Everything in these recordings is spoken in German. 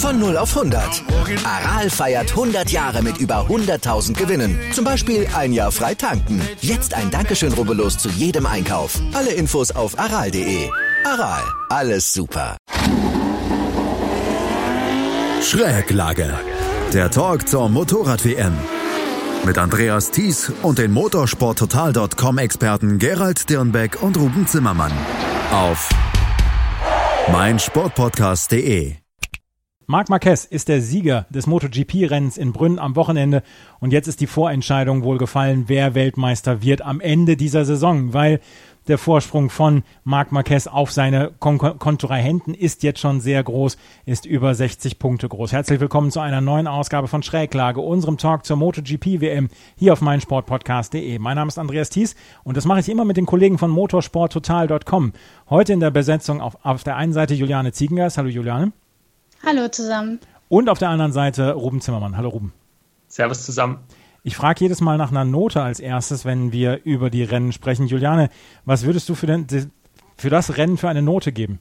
Von 0 auf 100. Aral feiert 100 Jahre mit über 100.000 Gewinnen. Zum Beispiel ein Jahr frei tanken. Jetzt ein Dankeschön, rubbellos zu jedem Einkauf. Alle Infos auf aral.de. Aral, alles super. Schräglage. Der Talk zur Motorrad-WM. Mit Andreas Thies und den Motorsporttotal.com-Experten Gerald Dirnbeck und Ruben Zimmermann. Auf meinsportpodcast.de. Marc Marquez ist der Sieger des MotoGP-Rennens in Brünn am Wochenende und jetzt ist die Vorentscheidung wohl gefallen, wer Weltmeister wird am Ende dieser Saison, weil der Vorsprung von Marc Marquez auf seine Kon Kontrahenten ist jetzt schon sehr groß, ist über 60 Punkte groß. Herzlich willkommen zu einer neuen Ausgabe von Schräglage, unserem Talk zur MotoGP WM hier auf meinsportpodcast.de. Mein Name ist Andreas Thies und das mache ich immer mit den Kollegen von motorsporttotal.com. Heute in der Besetzung auf, auf der einen Seite Juliane Ziegengeist. Hallo Juliane. Hallo zusammen. Und auf der anderen Seite Ruben Zimmermann. Hallo Ruben. Servus zusammen. Ich frage jedes Mal nach einer Note als erstes, wenn wir über die Rennen sprechen. Juliane, was würdest du für, den, für das Rennen für eine Note geben?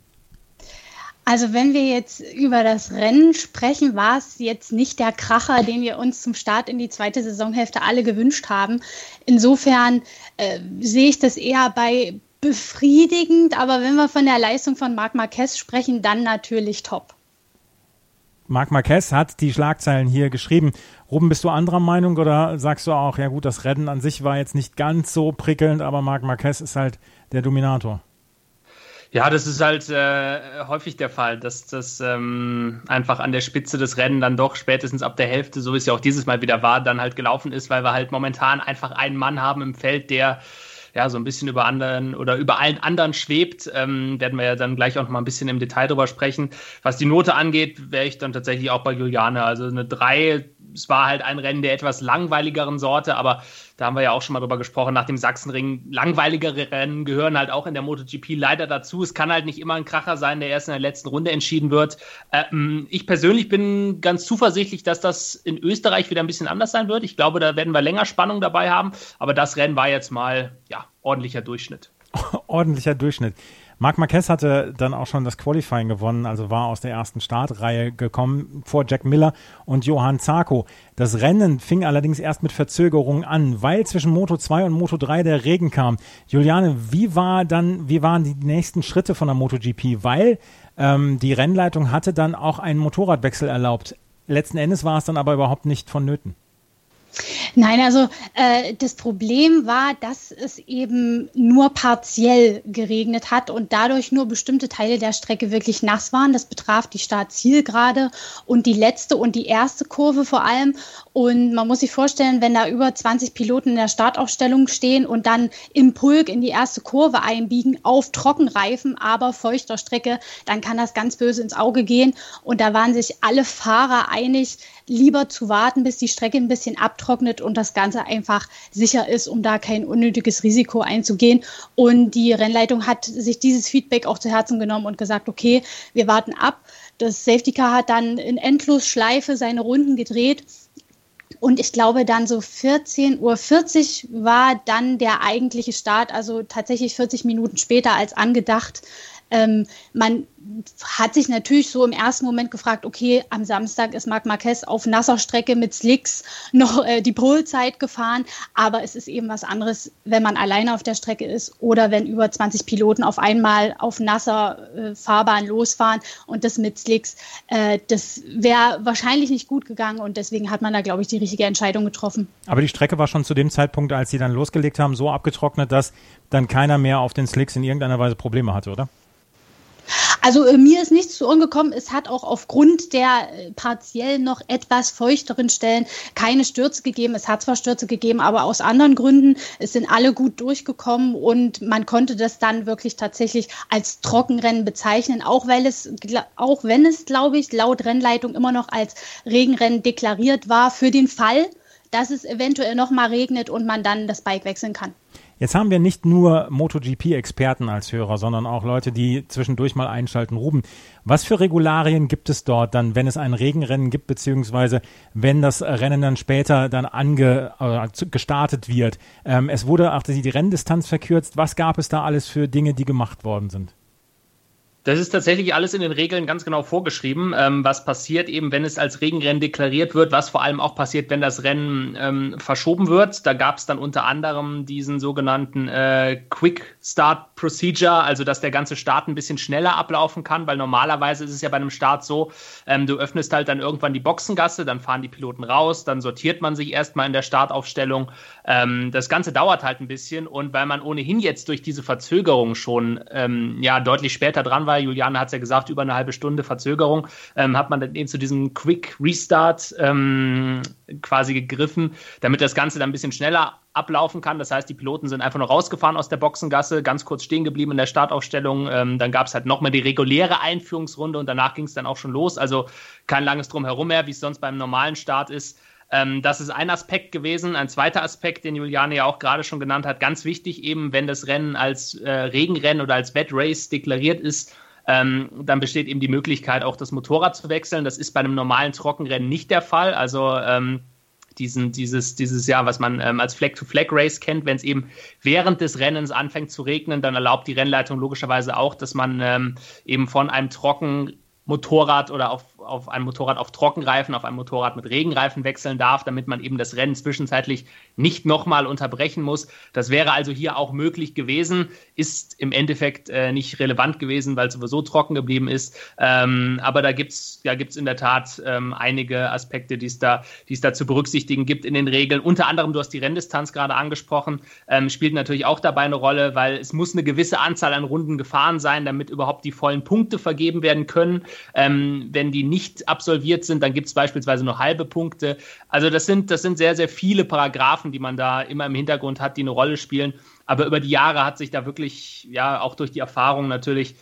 Also wenn wir jetzt über das Rennen sprechen, war es jetzt nicht der Kracher, den wir uns zum Start in die zweite Saisonhälfte alle gewünscht haben. Insofern äh, sehe ich das eher bei befriedigend, aber wenn wir von der Leistung von Marc Marquez sprechen, dann natürlich top. Marc Marquez hat die Schlagzeilen hier geschrieben. Ruben, bist du anderer Meinung oder sagst du auch, ja gut, das Rennen an sich war jetzt nicht ganz so prickelnd, aber Marc Marquez ist halt der Dominator? Ja, das ist halt äh, häufig der Fall, dass das ähm, einfach an der Spitze des Rennen dann doch spätestens ab der Hälfte, so wie es ja auch dieses Mal wieder war, dann halt gelaufen ist, weil wir halt momentan einfach einen Mann haben im Feld, der ja, so ein bisschen über anderen oder über allen anderen schwebt. Ähm, werden wir ja dann gleich auch noch mal ein bisschen im Detail drüber sprechen. Was die Note angeht, wäre ich dann tatsächlich auch bei Juliane. Also eine 3 es war halt ein Rennen der etwas langweiligeren Sorte, aber da haben wir ja auch schon mal drüber gesprochen, nach dem Sachsenring, langweiligere Rennen gehören halt auch in der MotoGP leider dazu. Es kann halt nicht immer ein Kracher sein, der erst in der letzten Runde entschieden wird. Ähm, ich persönlich bin ganz zuversichtlich, dass das in Österreich wieder ein bisschen anders sein wird. Ich glaube, da werden wir länger Spannung dabei haben, aber das Rennen war jetzt mal, ja, ordentlicher Durchschnitt. ordentlicher Durchschnitt. Marc Marquez hatte dann auch schon das Qualifying gewonnen, also war aus der ersten Startreihe gekommen vor Jack Miller und Johann Zarco. Das Rennen fing allerdings erst mit Verzögerung an, weil zwischen Moto 2 und Moto 3 der Regen kam. Juliane, wie war dann, wie waren die nächsten Schritte von der MotoGP? Weil ähm, die Rennleitung hatte dann auch einen Motorradwechsel erlaubt. Letzten Endes war es dann aber überhaupt nicht vonnöten. Nein, also äh, das Problem war, dass es eben nur partiell geregnet hat und dadurch nur bestimmte Teile der Strecke wirklich nass waren. Das betraf die Startzielgerade und die letzte und die erste Kurve vor allem. Und man muss sich vorstellen, wenn da über 20 Piloten in der Startaufstellung stehen und dann im Pulk in die erste Kurve einbiegen auf Trockenreifen, aber feuchter Strecke, dann kann das ganz böse ins Auge gehen. Und da waren sich alle Fahrer einig, lieber zu warten, bis die Strecke ein bisschen abtrocknet und das Ganze einfach sicher ist, um da kein unnötiges Risiko einzugehen. Und die Rennleitung hat sich dieses Feedback auch zu Herzen genommen und gesagt, okay, wir warten ab. Das Safety Car hat dann in Endlosschleife seine Runden gedreht. Und ich glaube, dann so 14.40 Uhr war dann der eigentliche Start, also tatsächlich 40 Minuten später als angedacht. Ähm, man hat sich natürlich so im ersten Moment gefragt, okay, am Samstag ist Marc Marquez auf nasser Strecke mit Slicks noch äh, die Polzeit gefahren, aber es ist eben was anderes, wenn man alleine auf der Strecke ist oder wenn über 20 Piloten auf einmal auf nasser äh, Fahrbahn losfahren und das mit Slicks, äh, das wäre wahrscheinlich nicht gut gegangen und deswegen hat man da, glaube ich, die richtige Entscheidung getroffen. Aber die Strecke war schon zu dem Zeitpunkt, als sie dann losgelegt haben, so abgetrocknet, dass dann keiner mehr auf den Slicks in irgendeiner Weise Probleme hatte, oder? Also äh, mir ist nichts zu Ohren gekommen. Es hat auch aufgrund der äh, partiell noch etwas feuchteren Stellen keine Stürze gegeben. Es hat zwar Stürze gegeben, aber aus anderen Gründen. Es sind alle gut durchgekommen und man konnte das dann wirklich tatsächlich als Trockenrennen bezeichnen, auch weil es, auch wenn es, glaube ich, laut Rennleitung immer noch als Regenrennen deklariert war für den Fall, dass es eventuell noch mal regnet und man dann das Bike wechseln kann. Jetzt haben wir nicht nur MotoGP-Experten als Hörer, sondern auch Leute, die zwischendurch mal einschalten. Ruben, was für Regularien gibt es dort dann, wenn es ein Regenrennen gibt, beziehungsweise wenn das Rennen dann später dann ange, äh, gestartet wird? Ähm, es wurde auch die Renndistanz verkürzt. Was gab es da alles für Dinge, die gemacht worden sind? Das ist tatsächlich alles in den Regeln ganz genau vorgeschrieben, ähm, was passiert eben, wenn es als Regenrennen deklariert wird, was vor allem auch passiert, wenn das Rennen ähm, verschoben wird. Da gab es dann unter anderem diesen sogenannten äh, Quick Start Procedure, also dass der ganze Start ein bisschen schneller ablaufen kann, weil normalerweise ist es ja bei einem Start so, ähm, du öffnest halt dann irgendwann die Boxengasse, dann fahren die Piloten raus, dann sortiert man sich erstmal in der Startaufstellung. Ähm, das Ganze dauert halt ein bisschen und weil man ohnehin jetzt durch diese Verzögerung schon ähm, ja deutlich später dran war, Juliane hat es ja gesagt, über eine halbe Stunde Verzögerung, ähm, hat man dann eben zu diesem Quick Restart ähm, quasi gegriffen, damit das Ganze dann ein bisschen schneller ablaufen kann. Das heißt, die Piloten sind einfach nur rausgefahren aus der Boxengasse, ganz kurz stehen geblieben in der Startaufstellung. Ähm, dann gab es halt nochmal die reguläre Einführungsrunde und danach ging es dann auch schon los. Also kein langes Drumherum mehr, wie es sonst beim normalen Start ist. Ähm, das ist ein Aspekt gewesen. Ein zweiter Aspekt, den Juliane ja auch gerade schon genannt hat, ganz wichtig eben, wenn das Rennen als äh, Regenrennen oder als Wet Race deklariert ist, ähm, dann besteht eben die Möglichkeit, auch das Motorrad zu wechseln. Das ist bei einem normalen Trockenrennen nicht der Fall. Also ähm, diesen, dieses, dieses Jahr, was man ähm, als Flag-to-Flag-Race kennt, wenn es eben während des Rennens anfängt zu regnen, dann erlaubt die Rennleitung logischerweise auch, dass man ähm, eben von einem trocken Motorrad oder auf, auf ein Motorrad auf Trockenreifen, auf ein Motorrad mit Regenreifen wechseln darf, damit man eben das Rennen zwischenzeitlich nicht nochmal unterbrechen muss. Das wäre also hier auch möglich gewesen, ist im Endeffekt äh, nicht relevant gewesen, weil es sowieso trocken geblieben ist. Ähm, aber da gibt es ja, gibt's in der Tat ähm, einige Aspekte, die es da, es da zu berücksichtigen gibt in den Regeln. Unter anderem, du hast die Renndistanz gerade angesprochen, ähm, spielt natürlich auch dabei eine Rolle, weil es muss eine gewisse Anzahl an Runden gefahren sein, damit überhaupt die vollen Punkte vergeben werden können. Ähm, wenn die nicht absolviert sind, dann gibt es beispielsweise nur halbe Punkte. Also das sind, das sind sehr, sehr viele Paragraphen, die man da immer im Hintergrund hat, die eine Rolle spielen. Aber über die Jahre hat sich da wirklich, ja, auch durch die Erfahrung natürlich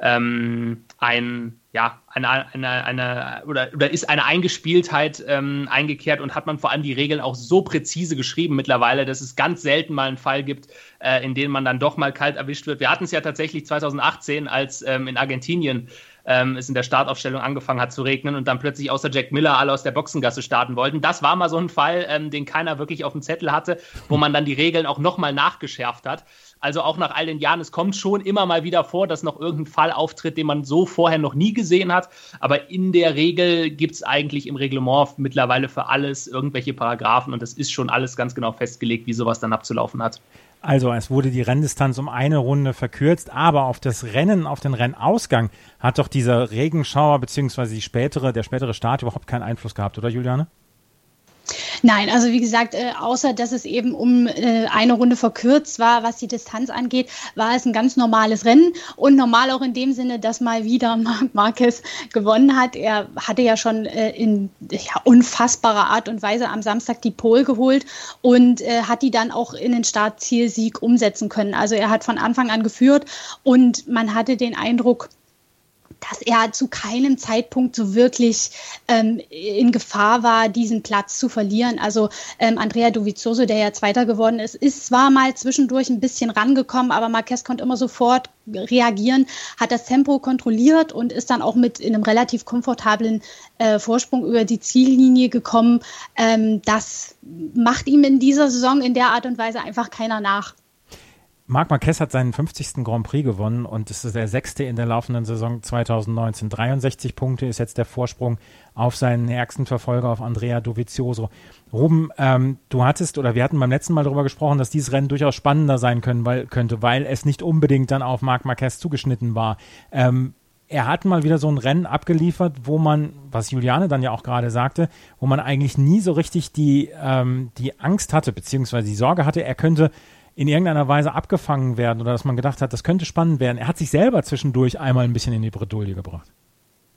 ähm, ein, ja, eine, eine, eine oder, oder ist eine Eingespieltheit ähm, eingekehrt und hat man vor allem die Regeln auch so präzise geschrieben mittlerweile, dass es ganz selten mal einen Fall gibt, äh, in dem man dann doch mal kalt erwischt wird. Wir hatten es ja tatsächlich 2018, als ähm, in Argentinien ähm, es in der Startaufstellung angefangen hat zu regnen und dann plötzlich außer Jack Miller alle aus der Boxengasse starten wollten. Das war mal so ein Fall, ähm, den keiner wirklich auf dem Zettel hatte, wo man dann die Regeln auch nochmal nachgeschärft hat. Also auch nach all den Jahren, es kommt schon immer mal wieder vor, dass noch irgendein Fall auftritt, den man so vorher noch nie gesehen hat. Aber in der Regel gibt es eigentlich im Reglement mittlerweile für alles irgendwelche Paragraphen und das ist schon alles ganz genau festgelegt, wie sowas dann abzulaufen hat. Also es wurde die Renndistanz um eine Runde verkürzt, aber auf das Rennen, auf den Rennausgang hat doch dieser Regenschauer bzw. die spätere, der spätere Start überhaupt keinen Einfluss gehabt, oder Juliane? Nein, also wie gesagt, äh, außer dass es eben um äh, eine Runde verkürzt war, was die Distanz angeht, war es ein ganz normales Rennen und normal auch in dem Sinne, dass mal wieder Marc Marquez gewonnen hat. Er hatte ja schon äh, in ja, unfassbarer Art und Weise am Samstag die Pole geholt und äh, hat die dann auch in den Startzielsieg umsetzen können. Also er hat von Anfang an geführt und man hatte den Eindruck, dass er zu keinem Zeitpunkt so wirklich ähm, in Gefahr war, diesen Platz zu verlieren. Also ähm, Andrea Dovizioso, der ja Zweiter geworden ist, ist zwar mal zwischendurch ein bisschen rangekommen, aber Marquez konnte immer sofort reagieren, hat das Tempo kontrolliert und ist dann auch mit in einem relativ komfortablen äh, Vorsprung über die Ziellinie gekommen. Ähm, das macht ihm in dieser Saison in der Art und Weise einfach keiner nach. Marc Marquez hat seinen 50. Grand Prix gewonnen und es ist der sechste in der laufenden Saison 2019. 63 Punkte ist jetzt der Vorsprung auf seinen ärgsten Verfolger, auf Andrea Dovizioso. Ruben, ähm, du hattest oder wir hatten beim letzten Mal darüber gesprochen, dass dieses Rennen durchaus spannender sein können, weil, könnte, weil es nicht unbedingt dann auf Marc Marquez zugeschnitten war. Ähm, er hat mal wieder so ein Rennen abgeliefert, wo man, was Juliane dann ja auch gerade sagte, wo man eigentlich nie so richtig die, ähm, die Angst hatte, beziehungsweise die Sorge hatte, er könnte in irgendeiner Weise abgefangen werden oder dass man gedacht hat, das könnte spannend werden. Er hat sich selber zwischendurch einmal ein bisschen in die Bredouille gebracht.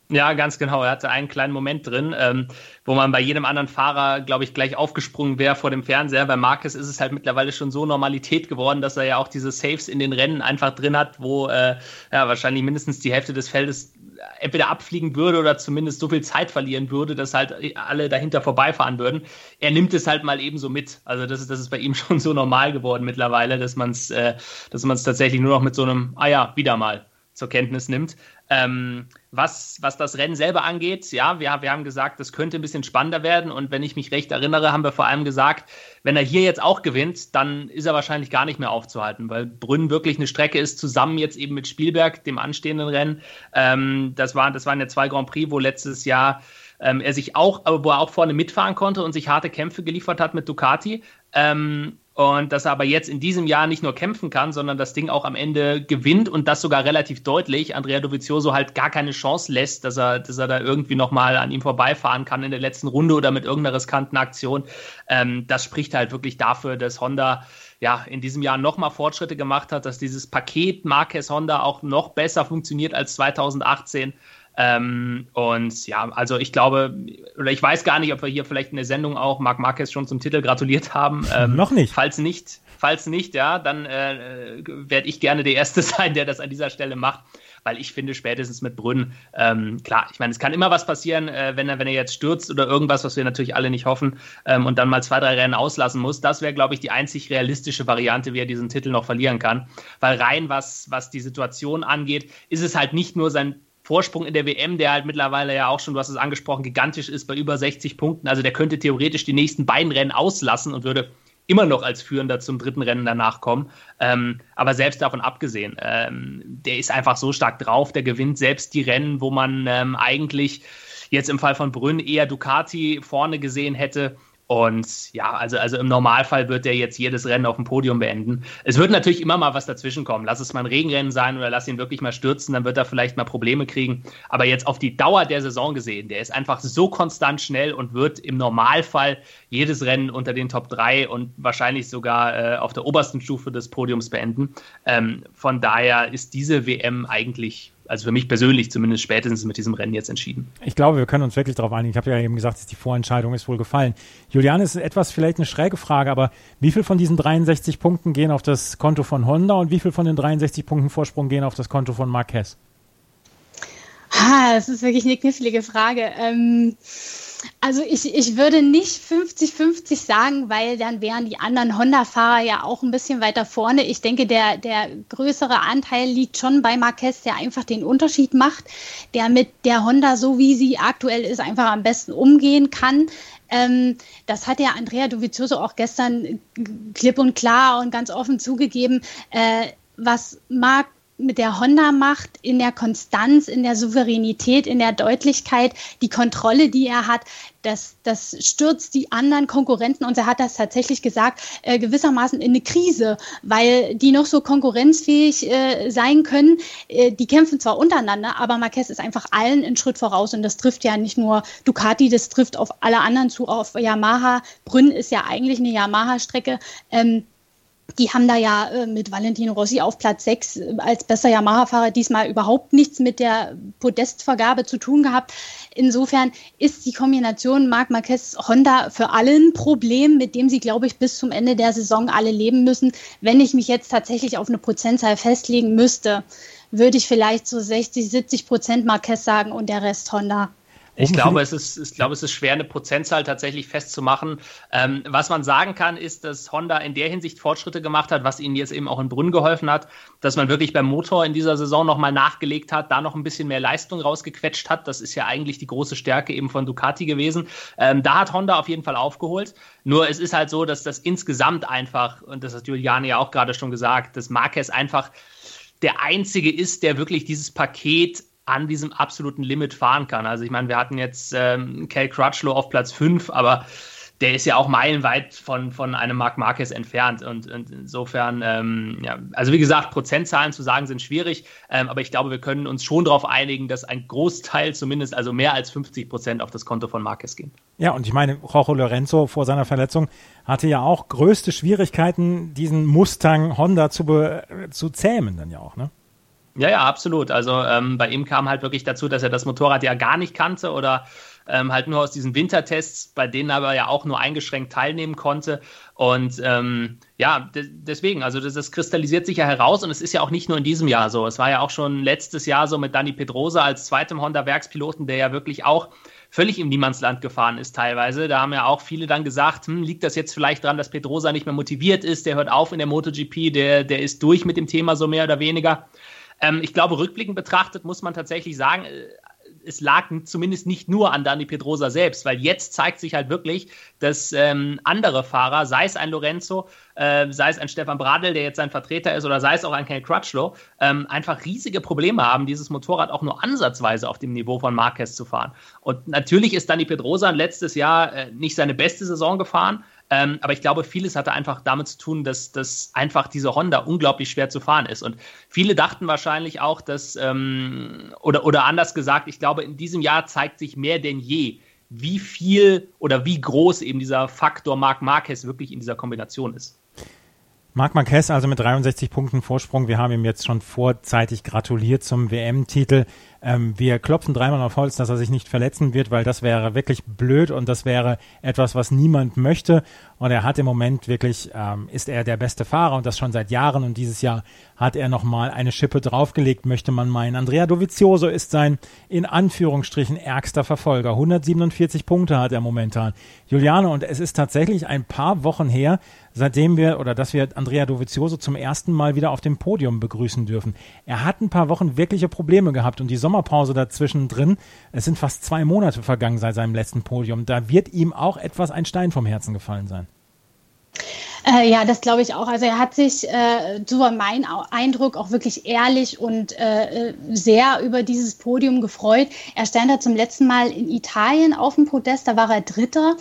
Ja, ganz genau. Er hatte einen kleinen Moment drin, ähm, wo man bei jedem anderen Fahrer, glaube ich, gleich aufgesprungen wäre vor dem Fernseher. Bei Marcus ist es halt mittlerweile schon so Normalität geworden, dass er ja auch diese Saves in den Rennen einfach drin hat, wo äh, ja wahrscheinlich mindestens die Hälfte des Feldes entweder abfliegen würde oder zumindest so viel Zeit verlieren würde, dass halt alle dahinter vorbeifahren würden. Er nimmt es halt mal ebenso mit. Also das ist, das ist bei ihm schon so normal geworden mittlerweile, dass man es äh, dass man es tatsächlich nur noch mit so einem, ah ja, wieder mal zur Kenntnis nimmt. Ähm, was, was das Rennen selber angeht, ja, wir, wir haben gesagt, das könnte ein bisschen spannender werden. Und wenn ich mich recht erinnere, haben wir vor allem gesagt, wenn er hier jetzt auch gewinnt, dann ist er wahrscheinlich gar nicht mehr aufzuhalten, weil Brünn wirklich eine Strecke ist, zusammen jetzt eben mit Spielberg, dem anstehenden Rennen. Ähm, das, waren, das waren ja zwei Grand Prix, wo letztes Jahr ähm, er sich auch, aber wo er auch vorne mitfahren konnte und sich harte Kämpfe geliefert hat mit Ducati. Ähm, und dass er aber jetzt in diesem Jahr nicht nur kämpfen kann, sondern das Ding auch am Ende gewinnt und das sogar relativ deutlich. Andrea Dovizioso halt gar keine Chance lässt, dass er, dass er da irgendwie nochmal an ihm vorbeifahren kann in der letzten Runde oder mit irgendeiner riskanten Aktion. Ähm, das spricht halt wirklich dafür, dass Honda ja in diesem Jahr nochmal Fortschritte gemacht hat, dass dieses Paket Marquez Honda auch noch besser funktioniert als 2018. Ähm, und ja, also ich glaube, oder ich weiß gar nicht, ob wir hier vielleicht in der Sendung auch Marc Marquez schon zum Titel gratuliert haben. Ähm, Noch nicht. Falls nicht, falls nicht, ja, dann äh, werde ich gerne der Erste sein, der das an dieser Stelle macht weil ich finde, spätestens mit Brünn, ähm, klar, ich meine, es kann immer was passieren, äh, wenn, er, wenn er jetzt stürzt oder irgendwas, was wir natürlich alle nicht hoffen, ähm, und dann mal zwei, drei Rennen auslassen muss. Das wäre, glaube ich, die einzig realistische Variante, wie er diesen Titel noch verlieren kann. Weil rein, was, was die Situation angeht, ist es halt nicht nur sein Vorsprung in der WM, der halt mittlerweile ja auch schon, du hast es angesprochen, gigantisch ist bei über 60 Punkten. Also der könnte theoretisch die nächsten beiden Rennen auslassen und würde immer noch als Führender zum dritten Rennen danach kommen. Ähm, aber selbst davon abgesehen, ähm, der ist einfach so stark drauf, der gewinnt selbst die Rennen, wo man ähm, eigentlich jetzt im Fall von Brünn eher Ducati vorne gesehen hätte. Und ja, also, also im Normalfall wird der jetzt jedes Rennen auf dem Podium beenden. Es wird natürlich immer mal was dazwischen kommen. Lass es mal ein Regenrennen sein oder lass ihn wirklich mal stürzen, dann wird er vielleicht mal Probleme kriegen. Aber jetzt auf die Dauer der Saison gesehen, der ist einfach so konstant schnell und wird im Normalfall jedes Rennen unter den Top 3 und wahrscheinlich sogar äh, auf der obersten Stufe des Podiums beenden. Ähm, von daher ist diese WM eigentlich also für mich persönlich zumindest spätestens mit diesem Rennen jetzt entschieden. Ich glaube, wir können uns wirklich darauf einigen. Ich habe ja eben gesagt, dass die Vorentscheidung ist wohl gefallen. Julian, ist etwas vielleicht eine schräge Frage, aber wie viel von diesen 63 Punkten gehen auf das Konto von Honda und wie viel von den 63 Punkten Vorsprung gehen auf das Konto von Marquez? Ah, das ist wirklich eine knifflige Frage. Ähm also ich, ich würde nicht 50-50 sagen, weil dann wären die anderen Honda-Fahrer ja auch ein bisschen weiter vorne. Ich denke, der, der größere Anteil liegt schon bei Marquez, der einfach den Unterschied macht, der mit der Honda, so wie sie aktuell ist, einfach am besten umgehen kann. Ähm, das hat ja Andrea Dovizioso auch gestern klipp und klar und ganz offen zugegeben. Äh, was Marc mit der Honda macht, in der Konstanz, in der Souveränität, in der Deutlichkeit, die Kontrolle, die er hat, das, das stürzt die anderen Konkurrenten und er hat das tatsächlich gesagt, äh, gewissermaßen in eine Krise, weil die noch so konkurrenzfähig äh, sein können. Äh, die kämpfen zwar untereinander, aber Marquez ist einfach allen einen Schritt voraus und das trifft ja nicht nur Ducati, das trifft auf alle anderen zu, auf Yamaha. Brünn ist ja eigentlich eine Yamaha-Strecke. Ähm, die haben da ja äh, mit Valentino Rossi auf Platz 6 äh, als bester Yamaha-Fahrer diesmal überhaupt nichts mit der Podestvergabe zu tun gehabt. Insofern ist die Kombination Marc Marquez-Honda für alle ein Problem, mit dem sie, glaube ich, bis zum Ende der Saison alle leben müssen. Wenn ich mich jetzt tatsächlich auf eine Prozentzahl festlegen müsste, würde ich vielleicht so 60, 70 Prozent Marquez sagen und der Rest Honda. Ich glaube, es ist, ich glaube, es ist schwer, eine Prozentzahl tatsächlich festzumachen. Ähm, was man sagen kann, ist, dass Honda in der Hinsicht Fortschritte gemacht hat, was ihnen jetzt eben auch in Brünn geholfen hat, dass man wirklich beim Motor in dieser Saison nochmal nachgelegt hat, da noch ein bisschen mehr Leistung rausgequetscht hat. Das ist ja eigentlich die große Stärke eben von Ducati gewesen. Ähm, da hat Honda auf jeden Fall aufgeholt. Nur es ist halt so, dass das insgesamt einfach, und das hat Juliane ja auch gerade schon gesagt, dass Marquez einfach der einzige ist, der wirklich dieses Paket an diesem absoluten Limit fahren kann. Also ich meine, wir hatten jetzt ähm, Cal Crutchlow auf Platz 5, aber der ist ja auch meilenweit von, von einem Marc Marquez entfernt. Und, und insofern, ähm, ja, also wie gesagt, Prozentzahlen zu sagen sind schwierig, ähm, aber ich glaube, wir können uns schon darauf einigen, dass ein Großteil zumindest, also mehr als 50 Prozent auf das Konto von Marquez gehen. Ja, und ich meine, Jorge Lorenzo vor seiner Verletzung hatte ja auch größte Schwierigkeiten, diesen Mustang Honda zu, zu zähmen dann ja auch, ne? Ja, ja, absolut. Also ähm, bei ihm kam halt wirklich dazu, dass er das Motorrad ja gar nicht kannte oder ähm, halt nur aus diesen Wintertests, bei denen aber ja auch nur eingeschränkt teilnehmen konnte. Und ähm, ja, deswegen, also das, das, kristallisiert sich ja heraus und es ist ja auch nicht nur in diesem Jahr so. Es war ja auch schon letztes Jahr so mit Dani Pedrosa als zweitem Honda-Werkspiloten, der ja wirklich auch völlig im Niemandsland gefahren ist teilweise. Da haben ja auch viele dann gesagt, hm, liegt das jetzt vielleicht daran, dass Pedrosa nicht mehr motiviert ist, der hört auf in der MotoGP, der, der ist durch mit dem Thema so mehr oder weniger. Ähm, ich glaube, rückblickend betrachtet muss man tatsächlich sagen, äh, es lag zumindest nicht nur an Dani Pedrosa selbst, weil jetzt zeigt sich halt wirklich, dass ähm, andere Fahrer, sei es ein Lorenzo, äh, sei es ein Stefan Bradl, der jetzt sein Vertreter ist, oder sei es auch ein Ken Crutchlow, ähm, einfach riesige Probleme haben, dieses Motorrad auch nur ansatzweise auf dem Niveau von Marquez zu fahren. Und natürlich ist Dani Pedrosa letztes Jahr äh, nicht seine beste Saison gefahren, ähm, aber ich glaube, vieles hatte einfach damit zu tun, dass, dass einfach diese Honda unglaublich schwer zu fahren ist. Und viele dachten wahrscheinlich auch, dass, ähm, oder, oder anders gesagt, ich glaube, in diesem Jahr zeigt sich mehr denn je, wie viel oder wie groß eben dieser Faktor Marc Marquez wirklich in dieser Kombination ist. Marc Marquez also mit 63 Punkten Vorsprung. Wir haben ihm jetzt schon vorzeitig gratuliert zum WM-Titel. Ähm, wir klopfen dreimal auf Holz, dass er sich nicht verletzen wird, weil das wäre wirklich blöd und das wäre etwas, was niemand möchte. Und er hat im Moment wirklich, ähm, ist er der beste Fahrer und das schon seit Jahren. Und dieses Jahr hat er nochmal eine Schippe draufgelegt, möchte man meinen. Andrea Dovizioso ist sein in Anführungsstrichen ärgster Verfolger. 147 Punkte hat er momentan. Juliane, und es ist tatsächlich ein paar Wochen her, seitdem wir oder dass wir Andrea Dovizioso zum ersten Mal wieder auf dem Podium begrüßen dürfen. Er hat ein paar Wochen wirkliche Probleme gehabt und die Sommerpause dazwischen drin, es sind fast zwei Monate vergangen seit seinem letzten Podium. Da wird ihm auch etwas ein Stein vom Herzen gefallen sein. Äh, ja, das glaube ich auch. Also er hat sich, äh, so war mein Eindruck, auch wirklich ehrlich und äh, sehr über dieses Podium gefreut. Er stand da zum letzten Mal in Italien auf dem Podest, da war er Dritter.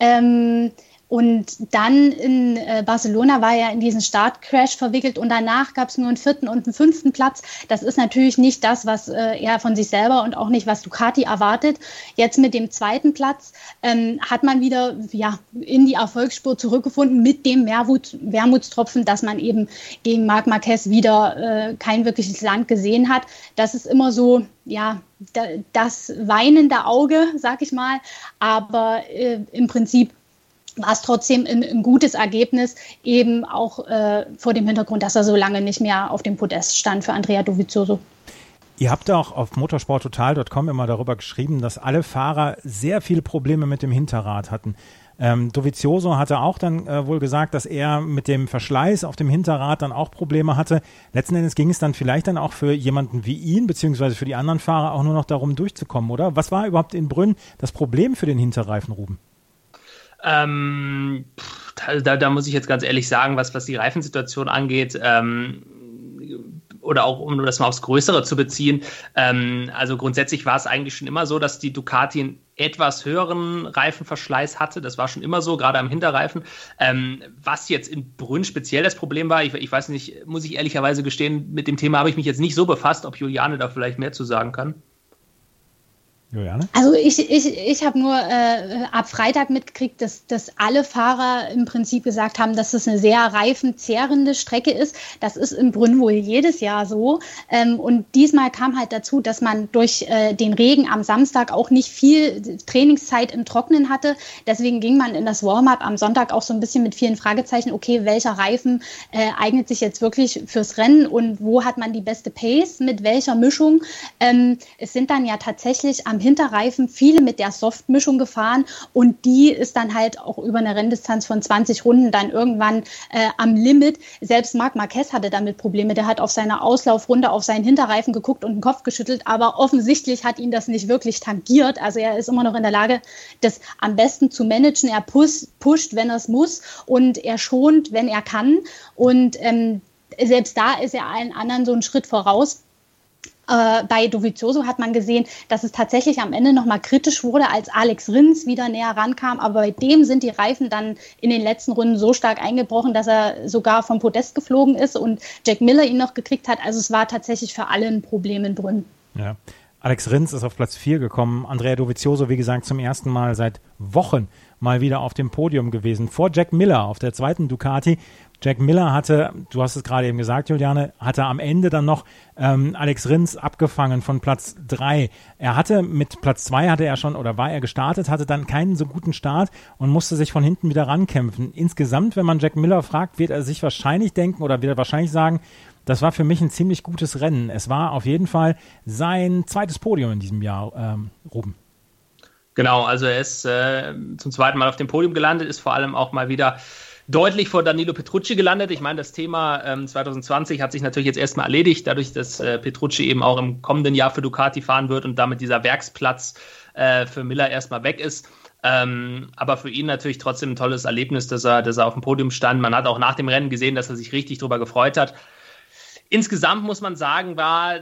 Ähm, und dann in äh, Barcelona war er in diesen Startcrash verwickelt und danach gab es nur einen vierten und einen fünften Platz. Das ist natürlich nicht das, was äh, er von sich selber und auch nicht, was Ducati erwartet. Jetzt mit dem zweiten Platz ähm, hat man wieder ja, in die Erfolgsspur zurückgefunden mit dem Wermut, Wermutstropfen, dass man eben gegen Marc Marquez wieder äh, kein wirkliches Land gesehen hat. Das ist immer so, ja, das weinende Auge, sag ich mal. Aber äh, im Prinzip war es trotzdem ein, ein, gutes Ergebnis, eben auch äh, vor dem Hintergrund, dass er so lange nicht mehr auf dem Podest stand für Andrea Dovizioso. Ihr habt auch auf motorsporttotal.com immer darüber geschrieben, dass alle Fahrer sehr viele Probleme mit dem Hinterrad hatten. Ähm, Dovizioso hatte auch dann äh, wohl gesagt, dass er mit dem Verschleiß auf dem Hinterrad dann auch Probleme hatte. Letzten Endes ging es dann vielleicht dann auch für jemanden wie ihn, beziehungsweise für die anderen Fahrer auch nur noch darum durchzukommen, oder? Was war überhaupt in Brünn das Problem für den Hinterreifen, Ruben? Ähm, da, da, muss ich jetzt ganz ehrlich sagen, was, was die Reifensituation angeht, ähm, oder auch um das mal aufs Größere zu beziehen. Ähm, also grundsätzlich war es eigentlich schon immer so, dass die Ducati einen etwas höheren Reifenverschleiß hatte. Das war schon immer so, gerade am Hinterreifen. Ähm, was jetzt in Brünn speziell das Problem war, ich, ich, weiß nicht, muss ich ehrlicherweise gestehen, mit dem Thema habe ich mich jetzt nicht so befasst, ob Juliane da vielleicht mehr zu sagen kann. Juliane? Also ich, ich, ich habe nur äh, ab Freitag mitgekriegt, dass, dass alle Fahrer im Prinzip gesagt haben, dass es eine sehr reifenzehrende Strecke ist. Das ist im Brünn wohl jedes Jahr so. Ähm, und diesmal kam halt dazu, dass man durch äh, den Regen am Samstag auch nicht viel Trainingszeit im Trocknen hatte. Deswegen ging man in das Warm-up am Sonntag auch so ein bisschen mit vielen Fragezeichen, okay, welcher Reifen äh, eignet sich jetzt wirklich fürs Rennen und wo hat man die beste Pace, mit welcher Mischung. Ähm, es sind dann ja tatsächlich am Hinterreifen viele mit der Softmischung gefahren und die ist dann halt auch über eine Renndistanz von 20 Runden dann irgendwann äh, am Limit. Selbst Marc Marquez hatte damit Probleme. Der hat auf seiner Auslaufrunde auf seinen Hinterreifen geguckt und den Kopf geschüttelt, aber offensichtlich hat ihn das nicht wirklich tangiert. Also er ist immer noch in der Lage, das am besten zu managen. Er pusht, pusht wenn er es muss und er schont, wenn er kann. Und ähm, selbst da ist er allen anderen so einen Schritt voraus. Äh, bei Dovizioso hat man gesehen, dass es tatsächlich am Ende nochmal kritisch wurde, als Alex Rins wieder näher rankam. Aber bei dem sind die Reifen dann in den letzten Runden so stark eingebrochen, dass er sogar vom Podest geflogen ist und Jack Miller ihn noch gekriegt hat. Also es war tatsächlich für alle ein Problem in Brünn. Ja. Alex Rins ist auf Platz 4 gekommen. Andrea Dovizioso, wie gesagt, zum ersten Mal seit Wochen mal wieder auf dem Podium gewesen. Vor Jack Miller auf der zweiten Ducati. Jack Miller hatte, du hast es gerade eben gesagt, Juliane, hatte am Ende dann noch ähm, Alex Rins abgefangen von Platz drei. Er hatte mit Platz zwei hatte er schon oder war er gestartet, hatte dann keinen so guten Start und musste sich von hinten wieder rankämpfen. Insgesamt, wenn man Jack Miller fragt, wird er sich wahrscheinlich denken oder wird er wahrscheinlich sagen, das war für mich ein ziemlich gutes Rennen. Es war auf jeden Fall sein zweites Podium in diesem Jahr, ähm, Ruben. Genau, also er ist äh, zum zweiten Mal auf dem Podium gelandet, ist vor allem auch mal wieder deutlich vor Danilo Petrucci gelandet. Ich meine, das Thema ähm, 2020 hat sich natürlich jetzt erstmal erledigt, dadurch, dass äh, Petrucci eben auch im kommenden Jahr für Ducati fahren wird und damit dieser Werksplatz äh, für Miller erstmal weg ist. Ähm, aber für ihn natürlich trotzdem ein tolles Erlebnis, dass er, dass er auf dem Podium stand. Man hat auch nach dem Rennen gesehen, dass er sich richtig darüber gefreut hat. Insgesamt muss man sagen, war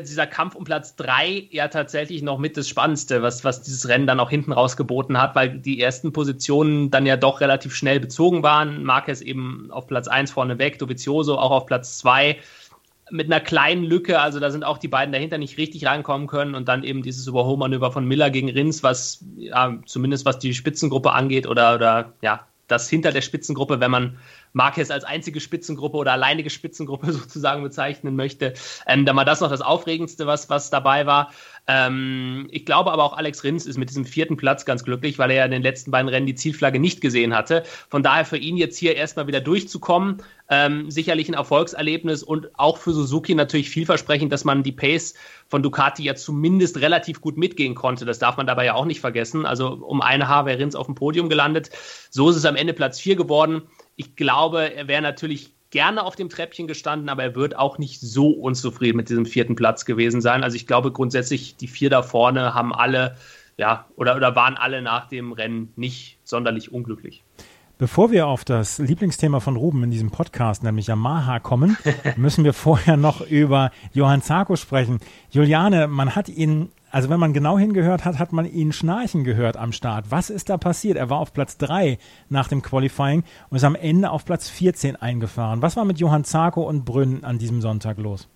dieser Kampf um Platz 3 ja tatsächlich noch mit das Spannendste, was, was dieses Rennen dann auch hinten raus geboten hat, weil die ersten Positionen dann ja doch relativ schnell bezogen waren. Marquez eben auf Platz 1 vorne weg, Dovizioso auch auf Platz 2 mit einer kleinen Lücke, also da sind auch die beiden dahinter nicht richtig reinkommen können und dann eben dieses Überholmanöver von Miller gegen Rins, was ja, zumindest was die Spitzengruppe angeht oder, oder ja, das hinter der Spitzengruppe, wenn man Marquez als einzige Spitzengruppe oder alleinige Spitzengruppe sozusagen bezeichnen möchte. Ähm, da war das noch das Aufregendste, was, was dabei war. Ähm, ich glaube aber auch Alex Rins ist mit diesem vierten Platz ganz glücklich, weil er ja in den letzten beiden Rennen die Zielflagge nicht gesehen hatte. Von daher für ihn jetzt hier erstmal wieder durchzukommen, ähm, sicherlich ein Erfolgserlebnis und auch für Suzuki natürlich vielversprechend, dass man die Pace von Ducati ja zumindest relativ gut mitgehen konnte. Das darf man dabei ja auch nicht vergessen. Also um eine Haar wäre Rins auf dem Podium gelandet. So ist es am Ende Platz vier geworden. Ich glaube, er wäre natürlich gerne auf dem Treppchen gestanden, aber er wird auch nicht so unzufrieden mit diesem vierten Platz gewesen sein. Also ich glaube grundsätzlich, die vier da vorne haben alle, ja, oder, oder waren alle nach dem Rennen nicht sonderlich unglücklich. Bevor wir auf das Lieblingsthema von Ruben in diesem Podcast, nämlich Yamaha, kommen, müssen wir vorher noch über Johann Zarko sprechen. Juliane, man hat ihn also wenn man genau hingehört hat, hat man ihn schnarchen gehört am Start. Was ist da passiert? Er war auf Platz 3 nach dem Qualifying und ist am Ende auf Platz 14 eingefahren. Was war mit Johann Zarko und Brünn an diesem Sonntag los?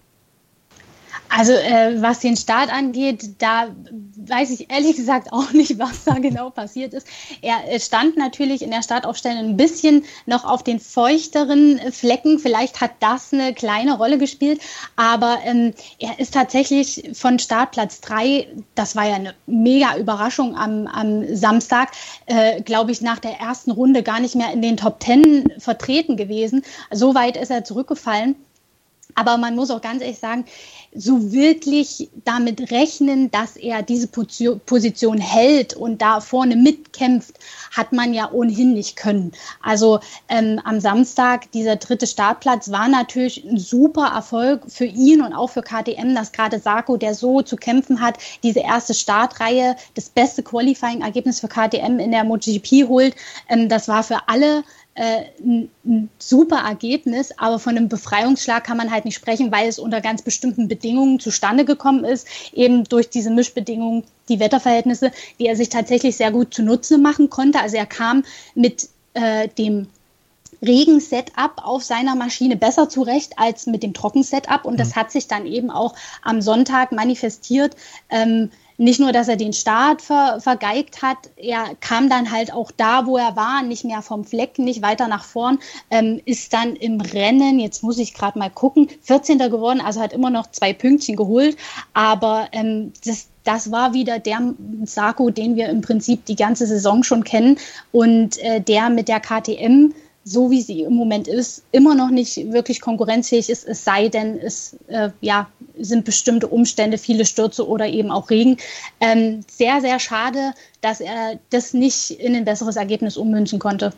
Also äh, was den Start angeht, da weiß ich ehrlich gesagt auch nicht, was da genau passiert ist. Er stand natürlich in der Startaufstellung ein bisschen noch auf den feuchteren Flecken. Vielleicht hat das eine kleine Rolle gespielt, aber ähm, er ist tatsächlich von Startplatz 3, das war ja eine mega Überraschung am, am Samstag, äh, glaube ich, nach der ersten Runde gar nicht mehr in den Top 10 vertreten gewesen. So weit ist er zurückgefallen. Aber man muss auch ganz ehrlich sagen, so wirklich damit rechnen, dass er diese Position hält und da vorne mitkämpft, hat man ja ohnehin nicht können. Also ähm, am Samstag, dieser dritte Startplatz war natürlich ein super Erfolg für ihn und auch für KTM, dass gerade Sarko, der so zu kämpfen hat, diese erste Startreihe, das beste Qualifying-Ergebnis für KTM in der MotoGP holt. Ähm, das war für alle ein, ein super Ergebnis, aber von einem Befreiungsschlag kann man halt nicht sprechen, weil es unter ganz bestimmten Bedingungen zustande gekommen ist, eben durch diese Mischbedingungen, die Wetterverhältnisse, die er sich tatsächlich sehr gut zunutze machen konnte. Also er kam mit äh, dem Regen-Setup auf seiner Maschine besser zurecht als mit dem Trocken-Setup und das mhm. hat sich dann eben auch am Sonntag manifestiert. Ähm, nicht nur, dass er den Start ver, vergeigt hat, er kam dann halt auch da, wo er war, nicht mehr vom Fleck, nicht weiter nach vorn, ähm, ist dann im Rennen, jetzt muss ich gerade mal gucken, 14. geworden, also hat immer noch zwei Pünktchen geholt, aber ähm, das, das war wieder der Sarko, den wir im Prinzip die ganze Saison schon kennen und äh, der mit der KTM so wie sie im Moment ist, immer noch nicht wirklich konkurrenzfähig ist, es sei denn, es äh, ja, sind bestimmte Umstände, viele Stürze oder eben auch Regen. Ähm, sehr, sehr schade, dass er das nicht in ein besseres Ergebnis ummünzen konnte.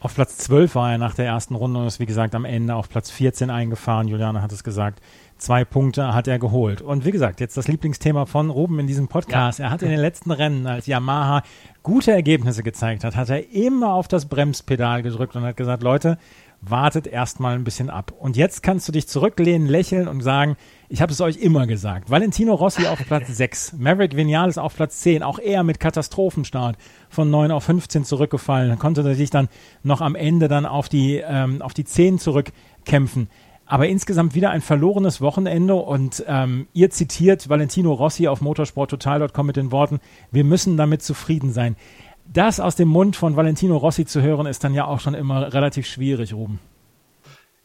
Auf Platz 12 war er nach der ersten Runde und ist, wie gesagt, am Ende auf Platz 14 eingefahren. Juliane hat es gesagt. Zwei Punkte hat er geholt. Und wie gesagt, jetzt das Lieblingsthema von Ruben in diesem Podcast. Ja. Er hat in den letzten Rennen, als Yamaha gute Ergebnisse gezeigt hat, hat er immer auf das Bremspedal gedrückt und hat gesagt, Leute, wartet erstmal ein bisschen ab. Und jetzt kannst du dich zurücklehnen, lächeln und sagen, ich habe es euch immer gesagt. Valentino Rossi auf Platz 6, Maverick Vinales auf Platz 10, auch er mit Katastrophenstart von 9 auf 15 zurückgefallen, konnte er sich dann noch am Ende dann auf die, ähm, auf die 10 zurückkämpfen. Aber insgesamt wieder ein verlorenes Wochenende und ähm, ihr zitiert Valentino Rossi auf motorsporttotal.com mit den Worten, wir müssen damit zufrieden sein das aus dem Mund von Valentino Rossi zu hören, ist dann ja auch schon immer relativ schwierig, Ruben.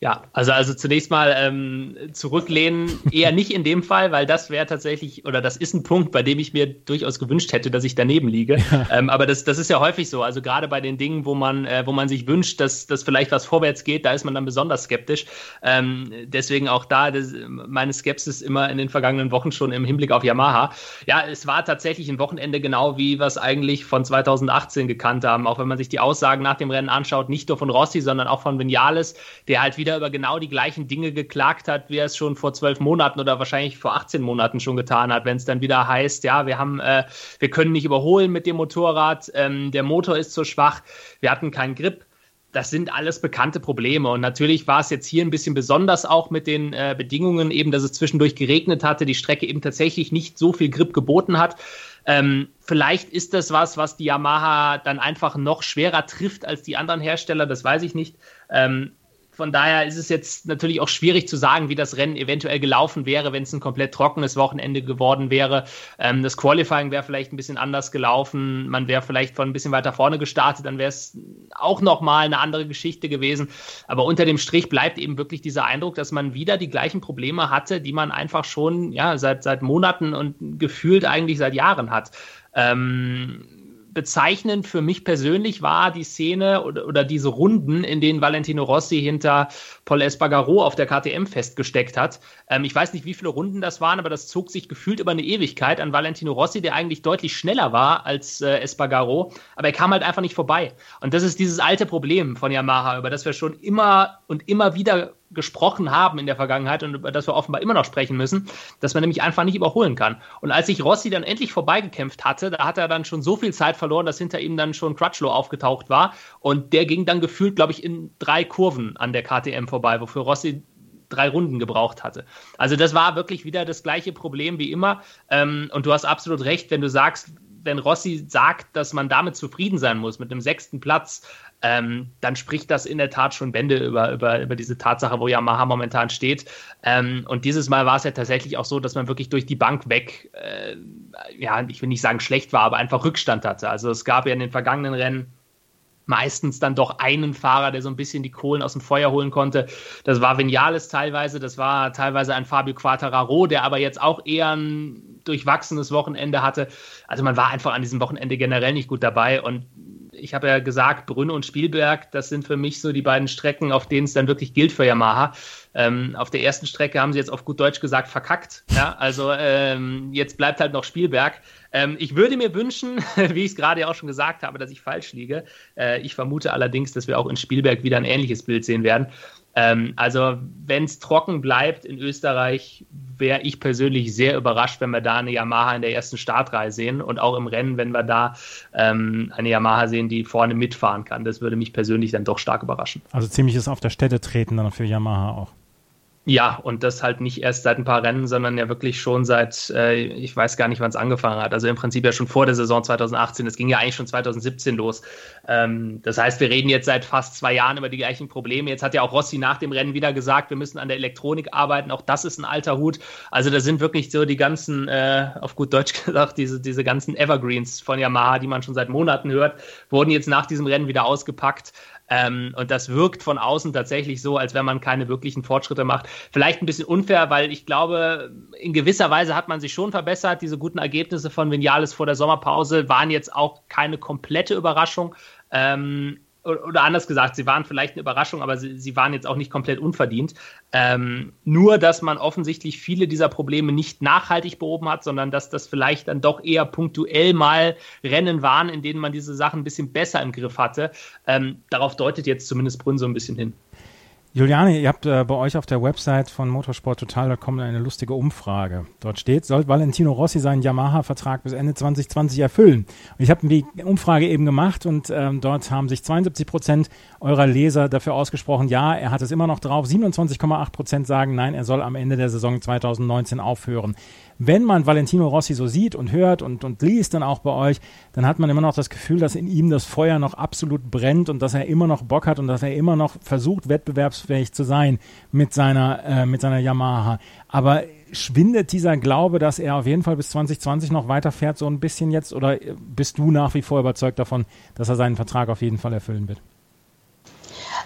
Ja, also, also zunächst mal ähm, zurücklehnen, eher nicht in dem Fall, weil das wäre tatsächlich, oder das ist ein Punkt, bei dem ich mir durchaus gewünscht hätte, dass ich daneben liege. Ja. Ähm, aber das, das ist ja häufig so. Also gerade bei den Dingen, wo man, äh, wo man sich wünscht, dass, dass vielleicht was vorwärts geht, da ist man dann besonders skeptisch. Ähm, deswegen auch da das, meine Skepsis immer in den vergangenen Wochen schon im Hinblick auf Yamaha. Ja, es war tatsächlich ein Wochenende genau wie wir es eigentlich von 2018 gekannt haben. Auch wenn man sich die Aussagen nach dem Rennen anschaut, nicht nur von Rossi, sondern auch von Vinales, der halt wieder über genau die gleichen Dinge geklagt hat, wie er es schon vor zwölf Monaten oder wahrscheinlich vor 18 Monaten schon getan hat, wenn es dann wieder heißt, ja, wir haben, äh, wir können nicht überholen mit dem Motorrad, ähm, der Motor ist zu schwach, wir hatten keinen Grip. Das sind alles bekannte Probleme. Und natürlich war es jetzt hier ein bisschen besonders auch mit den äh, Bedingungen, eben, dass es zwischendurch geregnet hatte, die Strecke eben tatsächlich nicht so viel Grip geboten hat. Ähm, vielleicht ist das was, was die Yamaha dann einfach noch schwerer trifft als die anderen Hersteller, das weiß ich nicht. Ähm, von daher ist es jetzt natürlich auch schwierig zu sagen, wie das Rennen eventuell gelaufen wäre, wenn es ein komplett trockenes Wochenende geworden wäre. Ähm, das Qualifying wäre vielleicht ein bisschen anders gelaufen. Man wäre vielleicht von ein bisschen weiter vorne gestartet, dann wäre es auch nochmal eine andere Geschichte gewesen. Aber unter dem Strich bleibt eben wirklich dieser Eindruck, dass man wieder die gleichen Probleme hatte, die man einfach schon ja, seit, seit Monaten und gefühlt eigentlich seit Jahren hat. Ähm, bezeichnend für mich persönlich war die Szene oder, oder diese Runden, in denen Valentino Rossi hinter Paul Espargaro auf der KTM festgesteckt hat. Ähm, ich weiß nicht, wie viele Runden das waren, aber das zog sich gefühlt über eine Ewigkeit an Valentino Rossi, der eigentlich deutlich schneller war als äh, Espargaro, aber er kam halt einfach nicht vorbei. Und das ist dieses alte Problem von Yamaha, über das wir schon immer und immer wieder gesprochen haben in der Vergangenheit und über das wir offenbar immer noch sprechen müssen, dass man nämlich einfach nicht überholen kann. Und als sich Rossi dann endlich vorbeigekämpft hatte, da hat er dann schon so viel Zeit verloren, dass hinter ihm dann schon Crutchlow aufgetaucht war und der ging dann gefühlt, glaube ich, in drei Kurven an der KTM vorbei, wofür Rossi drei Runden gebraucht hatte. Also das war wirklich wieder das gleiche Problem wie immer. Ähm, und du hast absolut recht, wenn du sagst, wenn Rossi sagt, dass man damit zufrieden sein muss, mit einem sechsten Platz, ähm, dann spricht das in der Tat schon Bände über, über, über diese Tatsache, wo Yamaha momentan steht. Ähm, und dieses Mal war es ja tatsächlich auch so, dass man wirklich durch die Bank weg, äh, ja, ich will nicht sagen schlecht war, aber einfach Rückstand hatte. Also es gab ja in den vergangenen Rennen meistens dann doch einen Fahrer, der so ein bisschen die Kohlen aus dem Feuer holen konnte. Das war Vinales teilweise, das war teilweise ein Fabio Quattararo, der aber jetzt auch eher ein durchwachsenes Wochenende hatte. Also man war einfach an diesem Wochenende generell nicht gut dabei und ich habe ja gesagt, Brünn und Spielberg, das sind für mich so die beiden Strecken, auf denen es dann wirklich gilt für Yamaha. Ähm, auf der ersten Strecke haben sie jetzt auf gut Deutsch gesagt verkackt. Ja, also ähm, jetzt bleibt halt noch Spielberg. Ähm, ich würde mir wünschen, wie ich es gerade auch schon gesagt habe, dass ich falsch liege. Äh, ich vermute allerdings, dass wir auch in Spielberg wieder ein ähnliches Bild sehen werden. Ähm, also wenn es trocken bleibt in Österreich, wäre ich persönlich sehr überrascht, wenn wir da eine Yamaha in der ersten Startreihe sehen und auch im Rennen, wenn wir da ähm, eine Yamaha sehen, die vorne mitfahren kann. Das würde mich persönlich dann doch stark überraschen. Also ziemliches auf der Stelle treten dann für Yamaha auch. Ja, und das halt nicht erst seit ein paar Rennen, sondern ja wirklich schon seit, äh, ich weiß gar nicht, wann es angefangen hat. Also im Prinzip ja schon vor der Saison 2018. Es ging ja eigentlich schon 2017 los. Ähm, das heißt, wir reden jetzt seit fast zwei Jahren über die gleichen Probleme. Jetzt hat ja auch Rossi nach dem Rennen wieder gesagt, wir müssen an der Elektronik arbeiten. Auch das ist ein alter Hut. Also da sind wirklich so die ganzen, äh, auf gut Deutsch gesagt, diese, diese ganzen Evergreens von Yamaha, die man schon seit Monaten hört, wurden jetzt nach diesem Rennen wieder ausgepackt. Ähm, und das wirkt von außen tatsächlich so, als wenn man keine wirklichen Fortschritte macht. Vielleicht ein bisschen unfair, weil ich glaube, in gewisser Weise hat man sich schon verbessert. Diese guten Ergebnisse von Vinales vor der Sommerpause waren jetzt auch keine komplette Überraschung. Ähm, oder anders gesagt, sie waren vielleicht eine Überraschung, aber sie, sie waren jetzt auch nicht komplett unverdient. Ähm, nur, dass man offensichtlich viele dieser Probleme nicht nachhaltig behoben hat, sondern dass das vielleicht dann doch eher punktuell mal Rennen waren, in denen man diese Sachen ein bisschen besser im Griff hatte. Ähm, darauf deutet jetzt zumindest Brünn so ein bisschen hin. Juliane, ihr habt äh, bei euch auf der Website von motorsporttotal.com eine lustige Umfrage. Dort steht, soll Valentino Rossi seinen Yamaha-Vertrag bis Ende 2020 erfüllen? Und ich habe die Umfrage eben gemacht und ähm, dort haben sich 72 Prozent eurer Leser dafür ausgesprochen, ja, er hat es immer noch drauf. 27,8 Prozent sagen, nein, er soll am Ende der Saison 2019 aufhören wenn man Valentino Rossi so sieht und hört und, und liest dann auch bei euch, dann hat man immer noch das Gefühl, dass in ihm das Feuer noch absolut brennt und dass er immer noch Bock hat und dass er immer noch versucht, wettbewerbsfähig zu sein mit seiner, äh, mit seiner Yamaha. Aber schwindet dieser Glaube, dass er auf jeden Fall bis 2020 noch weiterfährt, so ein bisschen jetzt? Oder bist du nach wie vor überzeugt davon, dass er seinen Vertrag auf jeden Fall erfüllen wird?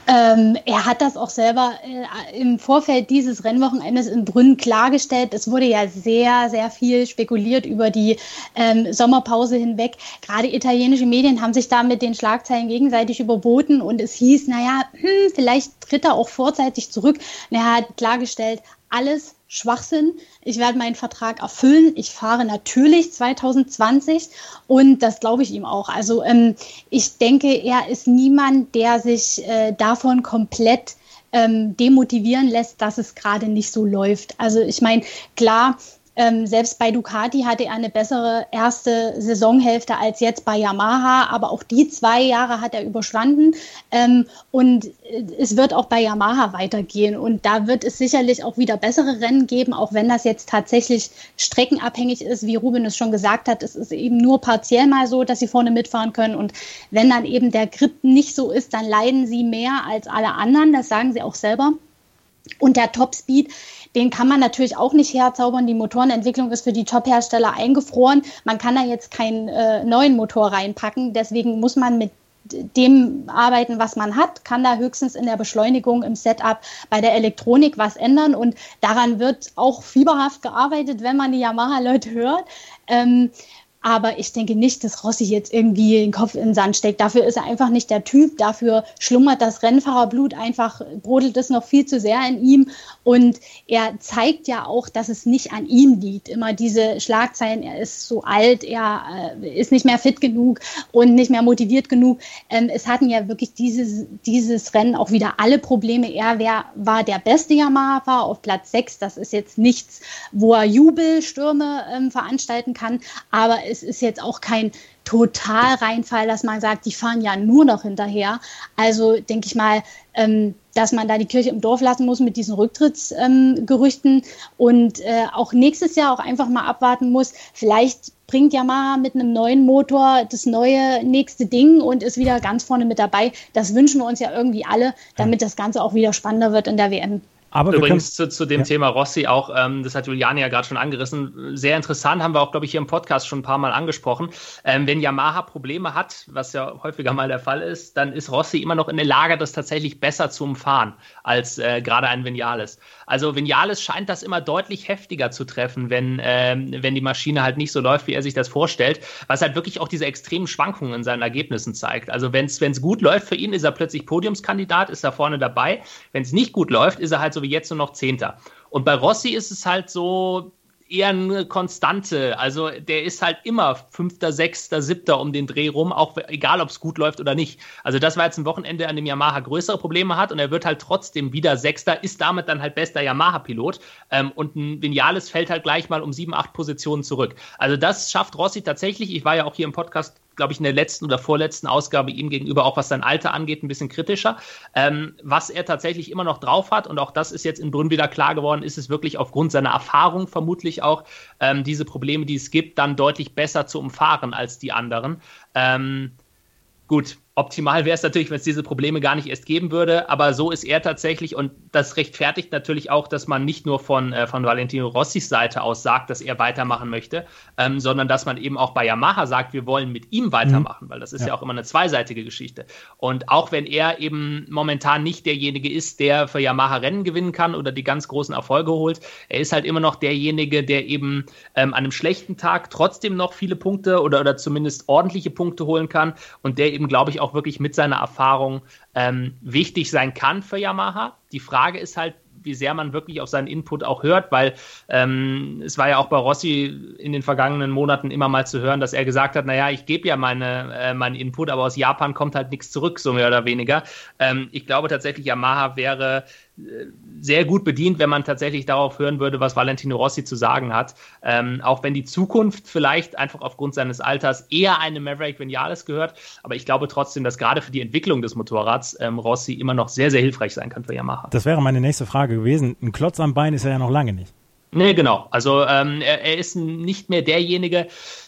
Ähm, er hat das auch selber äh, im Vorfeld dieses Rennwochenendes in Brünn klargestellt. Es wurde ja sehr, sehr viel spekuliert über die ähm, Sommerpause hinweg. Gerade italienische Medien haben sich da mit den Schlagzeilen gegenseitig überboten und es hieß, naja, hm, vielleicht tritt er auch vorzeitig zurück. Und er hat klargestellt, alles Schwachsinn. Ich werde meinen Vertrag erfüllen. Ich fahre natürlich 2020 und das glaube ich ihm auch. Also ähm, ich denke, er ist niemand, der sich äh, davon komplett ähm, demotivieren lässt, dass es gerade nicht so läuft. Also ich meine, klar, ähm, selbst bei Ducati hatte er eine bessere erste Saisonhälfte als jetzt bei Yamaha, aber auch die zwei Jahre hat er überstanden. Ähm, und äh, es wird auch bei Yamaha weitergehen. Und da wird es sicherlich auch wieder bessere Rennen geben, auch wenn das jetzt tatsächlich streckenabhängig ist, wie Ruben es schon gesagt hat. Es ist eben nur partiell mal so, dass sie vorne mitfahren können. Und wenn dann eben der Grip nicht so ist, dann leiden sie mehr als alle anderen. Das sagen sie auch selber. Und der Topspeed, den kann man natürlich auch nicht herzaubern. Die Motorenentwicklung ist für die Top-Hersteller eingefroren. Man kann da jetzt keinen äh, neuen Motor reinpacken. Deswegen muss man mit dem arbeiten, was man hat, kann da höchstens in der Beschleunigung im Setup bei der Elektronik was ändern und daran wird auch fieberhaft gearbeitet, wenn man die Yamaha-Leute hört. Ähm, aber ich denke nicht, dass Rossi jetzt irgendwie den Kopf in den Sand steckt. Dafür ist er einfach nicht der Typ. Dafür schlummert das Rennfahrerblut einfach, brodelt es noch viel zu sehr in ihm. Und er zeigt ja auch, dass es nicht an ihm liegt. Immer diese Schlagzeilen, er ist so alt, er äh, ist nicht mehr fit genug und nicht mehr motiviert genug. Ähm, es hatten ja wirklich dieses, dieses Rennen auch wieder alle Probleme. Er wär, war der beste Yamaha-Fahrer auf Platz 6. Das ist jetzt nichts, wo er Jubelstürme ähm, veranstalten kann. Aber es ist jetzt auch kein Totalreinfall, dass man sagt, die fahren ja nur noch hinterher. Also denke ich mal, ähm, dass man da die Kirche im Dorf lassen muss mit diesen Rücktrittsgerüchten ähm, und äh, auch nächstes Jahr auch einfach mal abwarten muss. Vielleicht bringt Yamaha mit einem neuen Motor das neue nächste Ding und ist wieder ganz vorne mit dabei. Das wünschen wir uns ja irgendwie alle, damit das Ganze auch wieder spannender wird in der WM. Aber Übrigens können, zu, zu, dem ja. Thema Rossi auch, ähm, das hat Juliane ja gerade schon angerissen, sehr interessant, haben wir auch, glaube ich, hier im Podcast schon ein paar Mal angesprochen. Ähm, wenn Yamaha Probleme hat, was ja häufiger mal der Fall ist, dann ist Rossi immer noch in der Lage, das tatsächlich besser zu umfahren als äh, gerade ein Vinales. Also Vinales scheint das immer deutlich heftiger zu treffen, wenn, ähm, wenn die Maschine halt nicht so läuft, wie er sich das vorstellt, was halt wirklich auch diese extremen Schwankungen in seinen Ergebnissen zeigt. Also wenn es gut läuft für ihn, ist er plötzlich Podiumskandidat, ist er vorne dabei. Wenn es nicht gut läuft, ist er halt so wie jetzt nur noch Zehnter. Und bei Rossi ist es halt so, eher eine Konstante. Also der ist halt immer Fünfter, Sechster, Siebter um den Dreh rum, auch egal, ob es gut läuft oder nicht. Also das war jetzt ein Wochenende, an dem Yamaha größere Probleme hat und er wird halt trotzdem wieder Sechster, ist damit dann halt bester Yamaha-Pilot ähm, und ein Vinales fällt halt gleich mal um sieben, acht Positionen zurück. Also das schafft Rossi tatsächlich. Ich war ja auch hier im Podcast glaube ich, in der letzten oder vorletzten Ausgabe ihm gegenüber, auch was sein Alter angeht, ein bisschen kritischer. Ähm, was er tatsächlich immer noch drauf hat, und auch das ist jetzt in Brünn wieder klar geworden, ist es wirklich aufgrund seiner Erfahrung vermutlich auch, ähm, diese Probleme, die es gibt, dann deutlich besser zu umfahren als die anderen. Ähm, gut, Optimal wäre es natürlich, wenn es diese Probleme gar nicht erst geben würde, aber so ist er tatsächlich und das rechtfertigt natürlich auch, dass man nicht nur von, äh, von Valentino Rossis Seite aus sagt, dass er weitermachen möchte, ähm, sondern dass man eben auch bei Yamaha sagt, wir wollen mit ihm weitermachen, mhm. weil das ist ja. ja. auch immer eine zweiseitige Geschichte. Und auch wenn er eben momentan nicht derjenige ist, der für Yamaha Rennen gewinnen kann oder die ganz großen Erfolge holt, er ist halt immer noch derjenige, der eben ähm, an einem schlechten Tag trotzdem noch viele Punkte oder, oder zumindest ordentliche Punkte holen kann und der eben, glaube ich, auch wirklich mit seiner Erfahrung ähm, wichtig sein kann für Yamaha. Die Frage ist halt, wie sehr man wirklich auf seinen Input auch hört, weil ähm, es war ja auch bei Rossi in den vergangenen Monaten immer mal zu hören, dass er gesagt hat, naja, ich gebe ja meine, äh, meinen Input, aber aus Japan kommt halt nichts zurück, so mehr oder weniger. Ähm, ich glaube tatsächlich, Yamaha wäre sehr gut bedient, wenn man tatsächlich darauf hören würde, was Valentino Rossi zu sagen hat. Ähm, auch wenn die Zukunft vielleicht einfach aufgrund seines Alters eher einem Maverick Vinales gehört. Aber ich glaube trotzdem, dass gerade für die Entwicklung des Motorrads ähm, Rossi immer noch sehr, sehr hilfreich sein kann für Yamaha. Das wäre meine nächste Frage gewesen. Ein Klotz am Bein ist er ja noch lange nicht. Nee, genau. Also ähm, er, er, ist nicht mehr derjenige,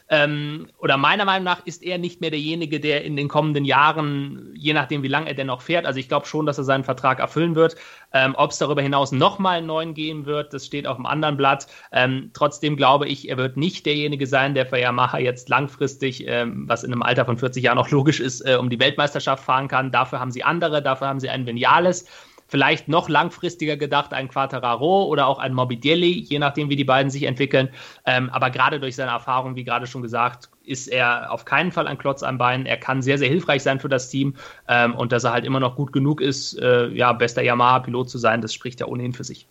ähm, oder meiner Meinung nach ist er nicht mehr derjenige, der in den kommenden Jahren, je nachdem wie lange er denn noch fährt, also ich glaube schon, dass er seinen Vertrag erfüllen wird. Ähm, Ob es darüber hinaus nochmal einen neuen geben wird, das steht auf dem anderen Blatt. Ähm, trotzdem glaube ich, er wird nicht derjenige sein, der für Yamaha jetzt langfristig, ähm, was in einem Alter von 40 Jahren auch logisch ist, äh, um die Weltmeisterschaft fahren kann. Dafür haben sie andere, dafür haben sie einen Vinales vielleicht noch langfristiger gedacht ein Quattararo oder auch ein Morbidelli, je nachdem, wie die beiden sich entwickeln. Ähm, aber gerade durch seine Erfahrung, wie gerade schon gesagt, ist er auf keinen Fall ein Klotz am Bein. Er kann sehr, sehr hilfreich sein für das Team ähm, und dass er halt immer noch gut genug ist, äh, ja, bester Yamaha-Pilot zu sein, das spricht ja ohnehin für sich.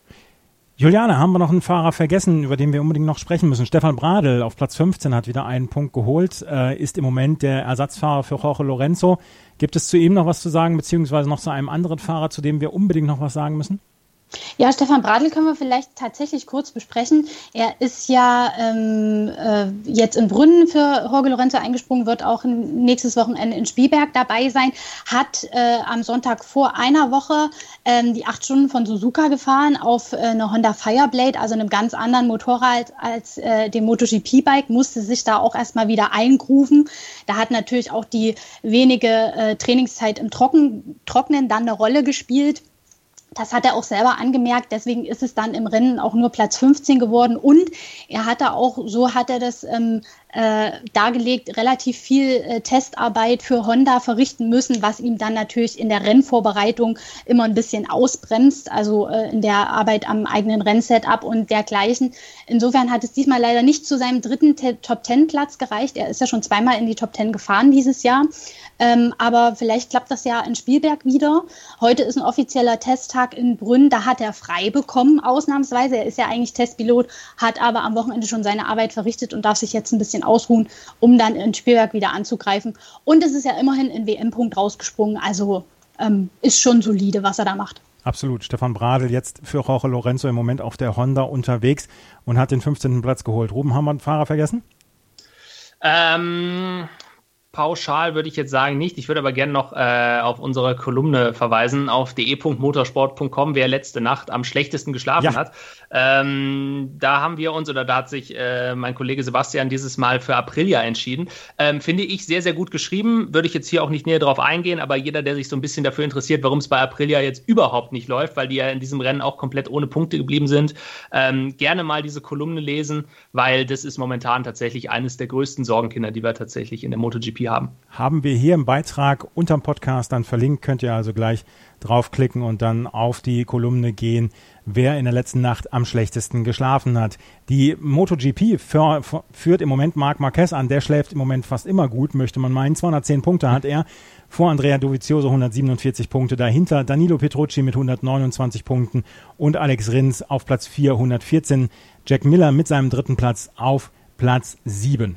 Juliane, haben wir noch einen Fahrer vergessen, über den wir unbedingt noch sprechen müssen? Stefan Bradl auf Platz 15 hat wieder einen Punkt geholt, äh, ist im Moment der Ersatzfahrer für Jorge Lorenzo. Gibt es zu ihm noch was zu sagen, beziehungsweise noch zu einem anderen Fahrer, zu dem wir unbedingt noch was sagen müssen? Ja, Stefan Bradl können wir vielleicht tatsächlich kurz besprechen. Er ist ja ähm, äh, jetzt in Brünnen für Jorge Lorenzo eingesprungen, wird auch nächstes Wochenende in Spielberg dabei sein, hat äh, am Sonntag vor einer Woche ähm, die acht Stunden von Suzuka gefahren auf äh, eine Honda Fireblade, also einem ganz anderen Motorrad als äh, dem MotoGP-Bike, musste sich da auch erstmal wieder eingrufen. Da hat natürlich auch die wenige äh, Trainingszeit im Trocken, Trocknen dann eine Rolle gespielt. Das hat er auch selber angemerkt, deswegen ist es dann im Rennen auch nur Platz 15 geworden. Und er hatte auch, so hat er das ähm, äh, dargelegt, relativ viel äh, Testarbeit für Honda verrichten müssen, was ihm dann natürlich in der Rennvorbereitung immer ein bisschen ausbremst, also äh, in der Arbeit am eigenen Rennsetup und dergleichen. Insofern hat es diesmal leider nicht zu seinem dritten Top-10-Platz gereicht. Er ist ja schon zweimal in die Top 10 gefahren dieses Jahr. Ähm, aber vielleicht klappt das ja in Spielberg wieder. Heute ist ein offizieller Testtag in Brünn. Da hat er frei bekommen, ausnahmsweise. Er ist ja eigentlich Testpilot, hat aber am Wochenende schon seine Arbeit verrichtet und darf sich jetzt ein bisschen ausruhen, um dann in Spielberg wieder anzugreifen. Und es ist ja immerhin in WM-Punkt rausgesprungen. Also ähm, ist schon solide, was er da macht. Absolut. Stefan Bradl jetzt für Jorge Lorenzo im Moment auf der Honda unterwegs und hat den 15. Platz geholt. Ruben, haben wir einen Fahrer vergessen? Ähm, pauschal würde ich jetzt sagen nicht. Ich würde aber gerne noch äh, auf unsere Kolumne verweisen, auf de.motorsport.com, wer letzte Nacht am schlechtesten geschlafen ja. hat. Ähm, da haben wir uns, oder da hat sich äh, mein Kollege Sebastian dieses Mal für Aprilia entschieden. Ähm, finde ich sehr, sehr gut geschrieben. Würde ich jetzt hier auch nicht näher drauf eingehen, aber jeder, der sich so ein bisschen dafür interessiert, warum es bei Aprilia jetzt überhaupt nicht läuft, weil die ja in diesem Rennen auch komplett ohne Punkte geblieben sind, ähm, gerne mal diese Kolumne lesen, weil das ist momentan tatsächlich eines der größten Sorgenkinder, die wir tatsächlich in der MotoGP haben. Haben wir hier im Beitrag unterm Podcast dann verlinkt, könnt ihr also gleich draufklicken und dann auf die Kolumne gehen, wer in der letzten Nacht am schlechtesten geschlafen hat. Die MotoGP führt im Moment Marc Marquez an, der schläft im Moment fast immer gut, möchte man meinen. 210 Punkte hat er, vor Andrea Dovizioso 147 Punkte, dahinter Danilo Petrucci mit 129 Punkten und Alex Rins auf Platz 414, Jack Miller mit seinem dritten Platz auf Platz 7.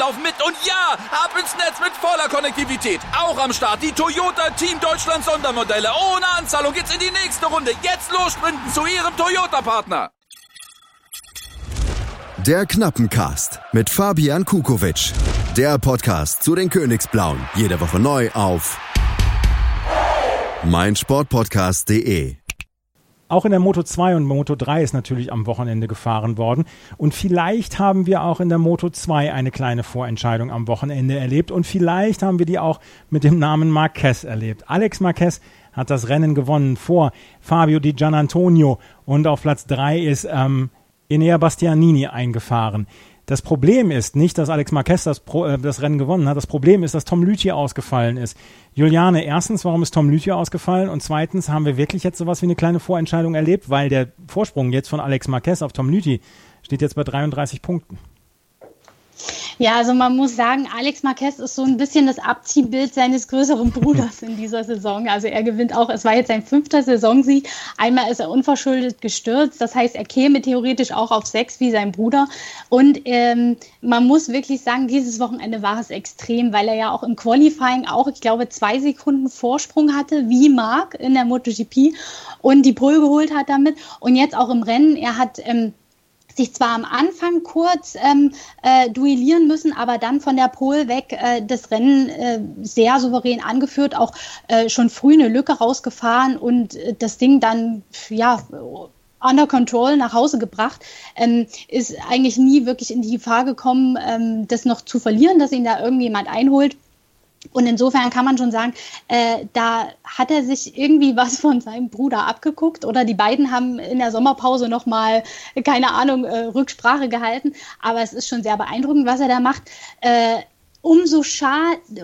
laufen mit und ja, ab ins Netz mit voller Konnektivität. Auch am Start die Toyota Team Deutschland Sondermodelle. Ohne Anzahlung geht's in die nächste Runde. Jetzt los sprinten zu Ihrem Toyota-Partner. Der Knappencast mit Fabian Kukowitsch. Der Podcast zu den Königsblauen. Jede Woche neu auf meinsportpodcast.de. Auch in der Moto 2 und Moto 3 ist natürlich am Wochenende gefahren worden. Und vielleicht haben wir auch in der Moto 2 eine kleine Vorentscheidung am Wochenende erlebt. Und vielleicht haben wir die auch mit dem Namen Marquez erlebt. Alex Marquez hat das Rennen gewonnen vor Fabio Di Gianantonio. Und auf Platz 3 ist ähm, Enea Bastianini eingefahren. Das Problem ist nicht, dass Alex Marquez das, Pro, äh, das Rennen gewonnen hat. Das Problem ist, dass Tom Lüthi ausgefallen ist. Juliane, erstens, warum ist Tom Lüthi ausgefallen? Und zweitens, haben wir wirklich jetzt sowas wie eine kleine Vorentscheidung erlebt, weil der Vorsprung jetzt von Alex Marquez auf Tom Lüthi steht jetzt bei 33 Punkten. Ja, also man muss sagen, Alex Marquez ist so ein bisschen das Abziehbild seines größeren Bruders in dieser Saison. Also er gewinnt auch, es war jetzt sein fünfter Saisonsieg. Einmal ist er unverschuldet gestürzt, das heißt, er käme theoretisch auch auf sechs wie sein Bruder. Und ähm, man muss wirklich sagen, dieses Wochenende war es extrem, weil er ja auch im Qualifying auch, ich glaube, zwei Sekunden Vorsprung hatte, wie Marc in der MotoGP und die Pole geholt hat damit. Und jetzt auch im Rennen, er hat ähm, sich zwar am Anfang kurz ähm, äh, duellieren müssen, aber dann von der Pole weg äh, das Rennen äh, sehr souverän angeführt, auch äh, schon früh eine Lücke rausgefahren und äh, das Ding dann ja under control nach Hause gebracht, ähm, ist eigentlich nie wirklich in die Gefahr gekommen, ähm, das noch zu verlieren, dass ihn da irgendjemand einholt. Und insofern kann man schon sagen, äh, da hat er sich irgendwie was von seinem Bruder abgeguckt oder die beiden haben in der Sommerpause nochmal, keine Ahnung, äh, Rücksprache gehalten. Aber es ist schon sehr beeindruckend, was er da macht. Äh, umso,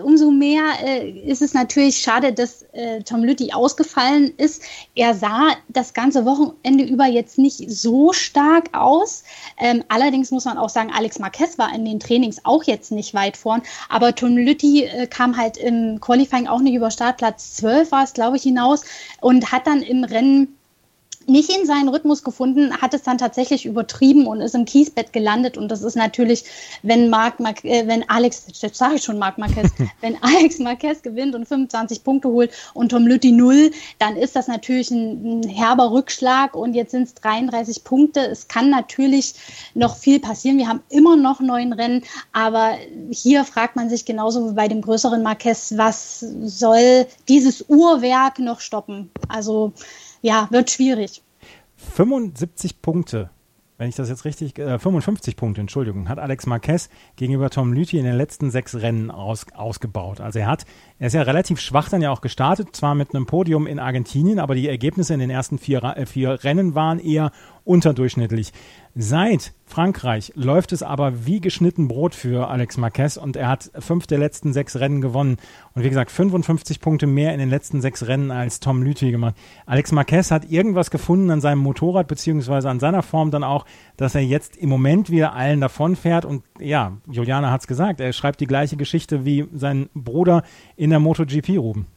umso mehr äh, ist es natürlich schade, dass äh, Tom Lütti ausgefallen ist. Er sah das ganze Wochenende über jetzt nicht so stark aus. Ähm, allerdings muss man auch sagen, Alex Marquez war in den Trainings auch jetzt nicht weit vorn. Aber Tom Lütti äh, kam halt im Qualifying auch nicht über Startplatz 12, war es glaube ich, hinaus und hat dann im Rennen nicht in seinen Rhythmus gefunden, hat es dann tatsächlich übertrieben und ist im Kiesbett gelandet. Und das ist natürlich, wenn Marc, Mar äh, wenn Alex, jetzt sage ich schon Marc Marquez, wenn Alex Marquez gewinnt und 25 Punkte holt und Tom Lütti null, dann ist das natürlich ein, ein herber Rückschlag. Und jetzt sind es 33 Punkte. Es kann natürlich noch viel passieren. Wir haben immer noch neun Rennen, aber hier fragt man sich genauso wie bei dem größeren Marquez, was soll dieses Uhrwerk noch stoppen? Also ja, wird schwierig. 75 Punkte, wenn ich das jetzt richtig, äh, 55 Punkte, Entschuldigung, hat Alex Marquez gegenüber Tom Lüthi in den letzten sechs Rennen aus, ausgebaut. Also er hat, er ist ja relativ schwach dann ja auch gestartet, zwar mit einem Podium in Argentinien, aber die Ergebnisse in den ersten vier, äh, vier Rennen waren eher unterdurchschnittlich. Seit Frankreich läuft es aber wie geschnitten Brot für Alex Marquez und er hat fünf der letzten sechs Rennen gewonnen. Und wie gesagt, 55 Punkte mehr in den letzten sechs Rennen als Tom Lüthi gemacht. Alex Marquez hat irgendwas gefunden an seinem Motorrad, beziehungsweise an seiner Form dann auch, dass er jetzt im Moment wieder allen davonfährt. Und ja, Juliana hat es gesagt, er schreibt die gleiche Geschichte wie sein Bruder in der MotoGP, Ruben.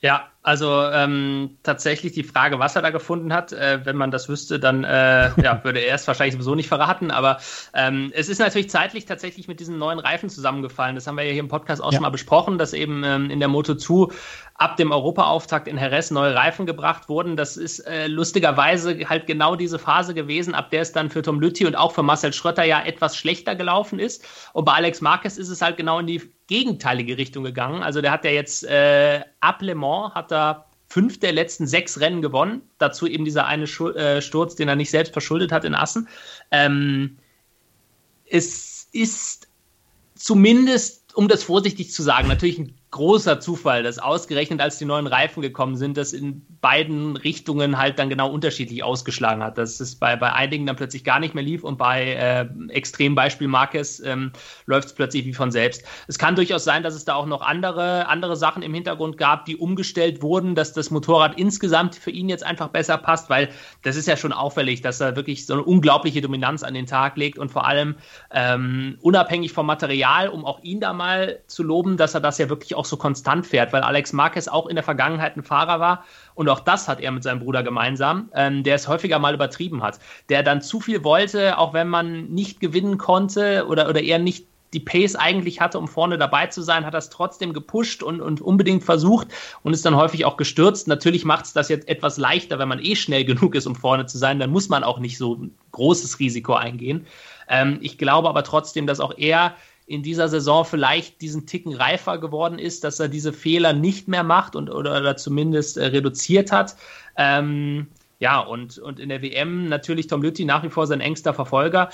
Ja, also ähm, tatsächlich die Frage, was er da gefunden hat, äh, wenn man das wüsste, dann äh, ja, würde er es wahrscheinlich sowieso nicht verraten. Aber ähm, es ist natürlich zeitlich tatsächlich mit diesen neuen Reifen zusammengefallen. Das haben wir ja hier im Podcast auch ja. schon mal besprochen, dass eben ähm, in der Moto2 ab dem Europaauftakt in Jerez neue Reifen gebracht wurden. Das ist äh, lustigerweise halt genau diese Phase gewesen, ab der es dann für Tom Lütti und auch für Marcel Schrötter ja etwas schlechter gelaufen ist. Und bei Alex Marquez ist es halt genau in die gegenteilige Richtung gegangen. Also der hat ja jetzt äh, ab Le Mans hat er fünf der letzten sechs Rennen gewonnen. Dazu eben dieser eine Schul äh, Sturz, den er nicht selbst verschuldet hat in Assen. Ähm, es ist zumindest, um das vorsichtig zu sagen, natürlich ein großer Zufall, dass ausgerechnet als die neuen Reifen gekommen sind, das in beiden Richtungen halt dann genau unterschiedlich ausgeschlagen hat. Dass es bei, bei einigen dann plötzlich gar nicht mehr lief und bei äh, Extrembeispiel Marquez ähm, läuft es plötzlich wie von selbst. Es kann durchaus sein, dass es da auch noch andere, andere Sachen im Hintergrund gab, die umgestellt wurden, dass das Motorrad insgesamt für ihn jetzt einfach besser passt, weil das ist ja schon auffällig, dass er wirklich so eine unglaubliche Dominanz an den Tag legt und vor allem ähm, unabhängig vom Material, um auch ihn da mal zu loben, dass er das ja wirklich auch auch so konstant fährt, weil Alex Marquez auch in der Vergangenheit ein Fahrer war und auch das hat er mit seinem Bruder gemeinsam, ähm, der es häufiger mal übertrieben hat, der dann zu viel wollte, auch wenn man nicht gewinnen konnte oder, oder er nicht die Pace eigentlich hatte, um vorne dabei zu sein, hat das trotzdem gepusht und, und unbedingt versucht und ist dann häufig auch gestürzt. Natürlich macht es das jetzt etwas leichter, wenn man eh schnell genug ist, um vorne zu sein, dann muss man auch nicht so ein großes Risiko eingehen. Ähm, ich glaube aber trotzdem, dass auch er in dieser Saison vielleicht diesen Ticken reifer geworden ist, dass er diese Fehler nicht mehr macht und oder, oder zumindest äh, reduziert hat. Ähm, ja, und, und in der WM natürlich Tom Lütti nach wie vor sein engster Verfolger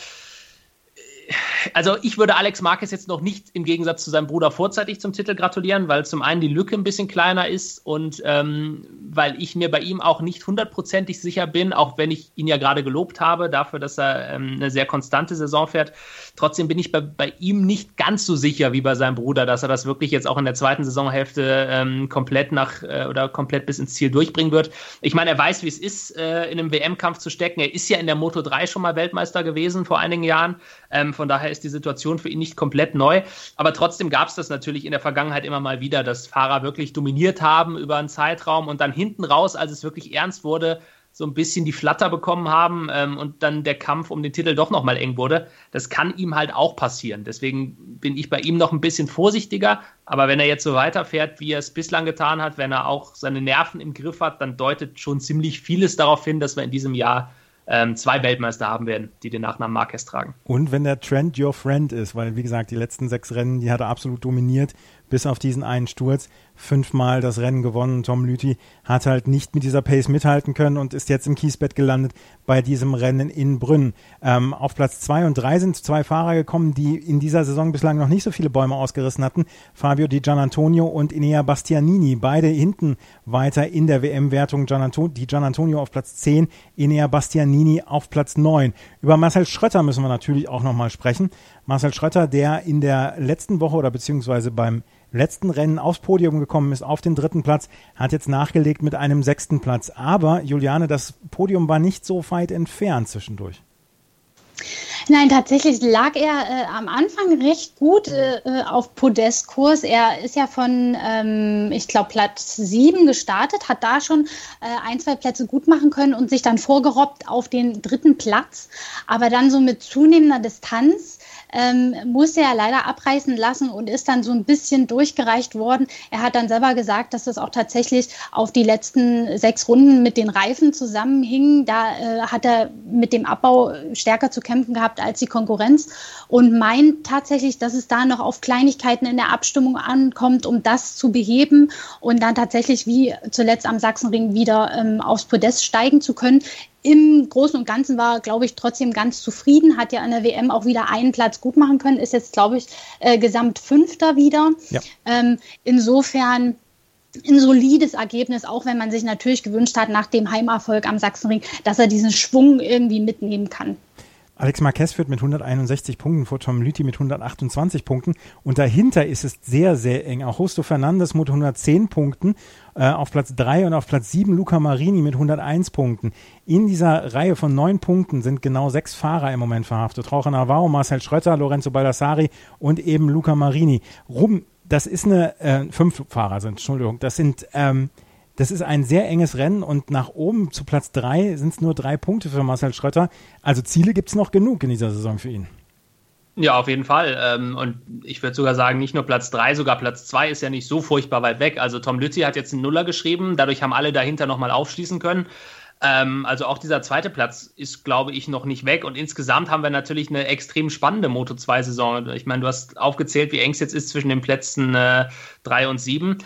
also ich würde Alex Marquez jetzt noch nicht im Gegensatz zu seinem Bruder vorzeitig zum Titel gratulieren, weil zum einen die Lücke ein bisschen kleiner ist und ähm, weil ich mir bei ihm auch nicht hundertprozentig sicher bin, auch wenn ich ihn ja gerade gelobt habe dafür, dass er ähm, eine sehr konstante Saison fährt. Trotzdem bin ich bei, bei, ihm nicht ganz so sicher wie bei seinem Bruder, dass er das wirklich jetzt auch in der zweiten Saisonhälfte ähm, komplett nach äh, oder komplett bis ins Ziel durchbringen wird. Ich meine, er weiß, wie es ist, äh, in einem WM-Kampf zu stecken. Er ist ja in der Moto 3 schon mal Weltmeister gewesen vor einigen Jahren. Ähm, von daher ist die Situation für ihn nicht komplett neu. Aber trotzdem gab es das natürlich in der Vergangenheit immer mal wieder, dass Fahrer wirklich dominiert haben über einen Zeitraum und dann hinten raus, als es wirklich ernst wurde, so ein bisschen die Flatter bekommen haben ähm, und dann der Kampf um den Titel doch nochmal eng wurde. Das kann ihm halt auch passieren. Deswegen bin ich bei ihm noch ein bisschen vorsichtiger. Aber wenn er jetzt so weiterfährt, wie er es bislang getan hat, wenn er auch seine Nerven im Griff hat, dann deutet schon ziemlich vieles darauf hin, dass wir in diesem Jahr ähm, zwei Weltmeister haben werden, die den Nachnamen Marquez tragen. Und wenn der Trend your friend ist, weil wie gesagt, die letzten sechs Rennen, die hat er absolut dominiert, bis auf diesen einen Sturz fünfmal das Rennen gewonnen. Tom Lüthi hat halt nicht mit dieser Pace mithalten können und ist jetzt im Kiesbett gelandet bei diesem Rennen in Brünn. Ähm, auf Platz zwei und drei sind zwei Fahrer gekommen, die in dieser Saison bislang noch nicht so viele Bäume ausgerissen hatten. Fabio Di Gianantonio und Inea Bastianini, beide hinten weiter in der WM-Wertung. Di Gianantonio auf Platz 10, Inea Bastianini auf Platz 9. Über Marcel Schrötter müssen wir natürlich auch nochmal sprechen. Marcel Schrötter, der in der letzten Woche oder beziehungsweise beim letzten Rennen aufs Podium gekommen ist, auf den dritten Platz, hat jetzt nachgelegt mit einem sechsten Platz. Aber, Juliane, das Podium war nicht so weit entfernt zwischendurch. Nein, tatsächlich lag er äh, am Anfang recht gut äh, äh auf Podestkurs. Er ist ja von, ähm, ich glaube, Platz sieben gestartet, hat da schon äh, ein, zwei Plätze gut machen können und sich dann vorgerobbt auf den dritten Platz. Aber dann so mit zunehmender Distanz ähm, musste er leider abreißen lassen und ist dann so ein bisschen durchgereicht worden. Er hat dann selber gesagt, dass das auch tatsächlich auf die letzten sechs Runden mit den Reifen zusammenhing. Da äh, hat er mit dem Abbau stärker zu kämpfen gehabt als die Konkurrenz und meint tatsächlich, dass es da noch auf Kleinigkeiten in der Abstimmung ankommt, um das zu beheben und dann tatsächlich wie zuletzt am Sachsenring wieder ähm, aufs Podest steigen zu können im Großen und Ganzen war, glaube ich, trotzdem ganz zufrieden, hat ja an der WM auch wieder einen Platz gut machen können, ist jetzt, glaube ich, äh, gesamt Fünfter wieder. Ja. Ähm, insofern ein solides Ergebnis, auch wenn man sich natürlich gewünscht hat, nach dem Heimerfolg am Sachsenring, dass er diesen Schwung irgendwie mitnehmen kann. Alex Marquez führt mit 161 Punkten vor Tom Lüthi mit 128 Punkten und dahinter ist es sehr, sehr eng. Auch Justo Fernandes mit 110 Punkten äh, auf Platz 3 und auf Platz 7 Luca Marini mit 101 Punkten. In dieser Reihe von neun Punkten sind genau sechs Fahrer im Moment verhaftet. Raucher Navarro, Marcel Schröter, Lorenzo Baldassari und eben Luca Marini. Ruben, das ist eine, äh, fünf Fahrer sind, Entschuldigung, das sind ähm, das ist ein sehr enges Rennen und nach oben zu Platz drei sind es nur drei Punkte für Marcel Schröter. Also Ziele gibt es noch genug in dieser Saison für ihn. Ja, auf jeden Fall. Ähm, und ich würde sogar sagen, nicht nur Platz 3, sogar Platz 2 ist ja nicht so furchtbar weit weg. Also Tom Lützi hat jetzt einen Nuller geschrieben, dadurch haben alle dahinter nochmal aufschließen können. Ähm, also auch dieser zweite Platz ist, glaube ich, noch nicht weg. Und insgesamt haben wir natürlich eine extrem spannende Moto2-Saison. Ich meine, du hast aufgezählt, wie eng es jetzt ist zwischen den Plätzen äh, 3 und 7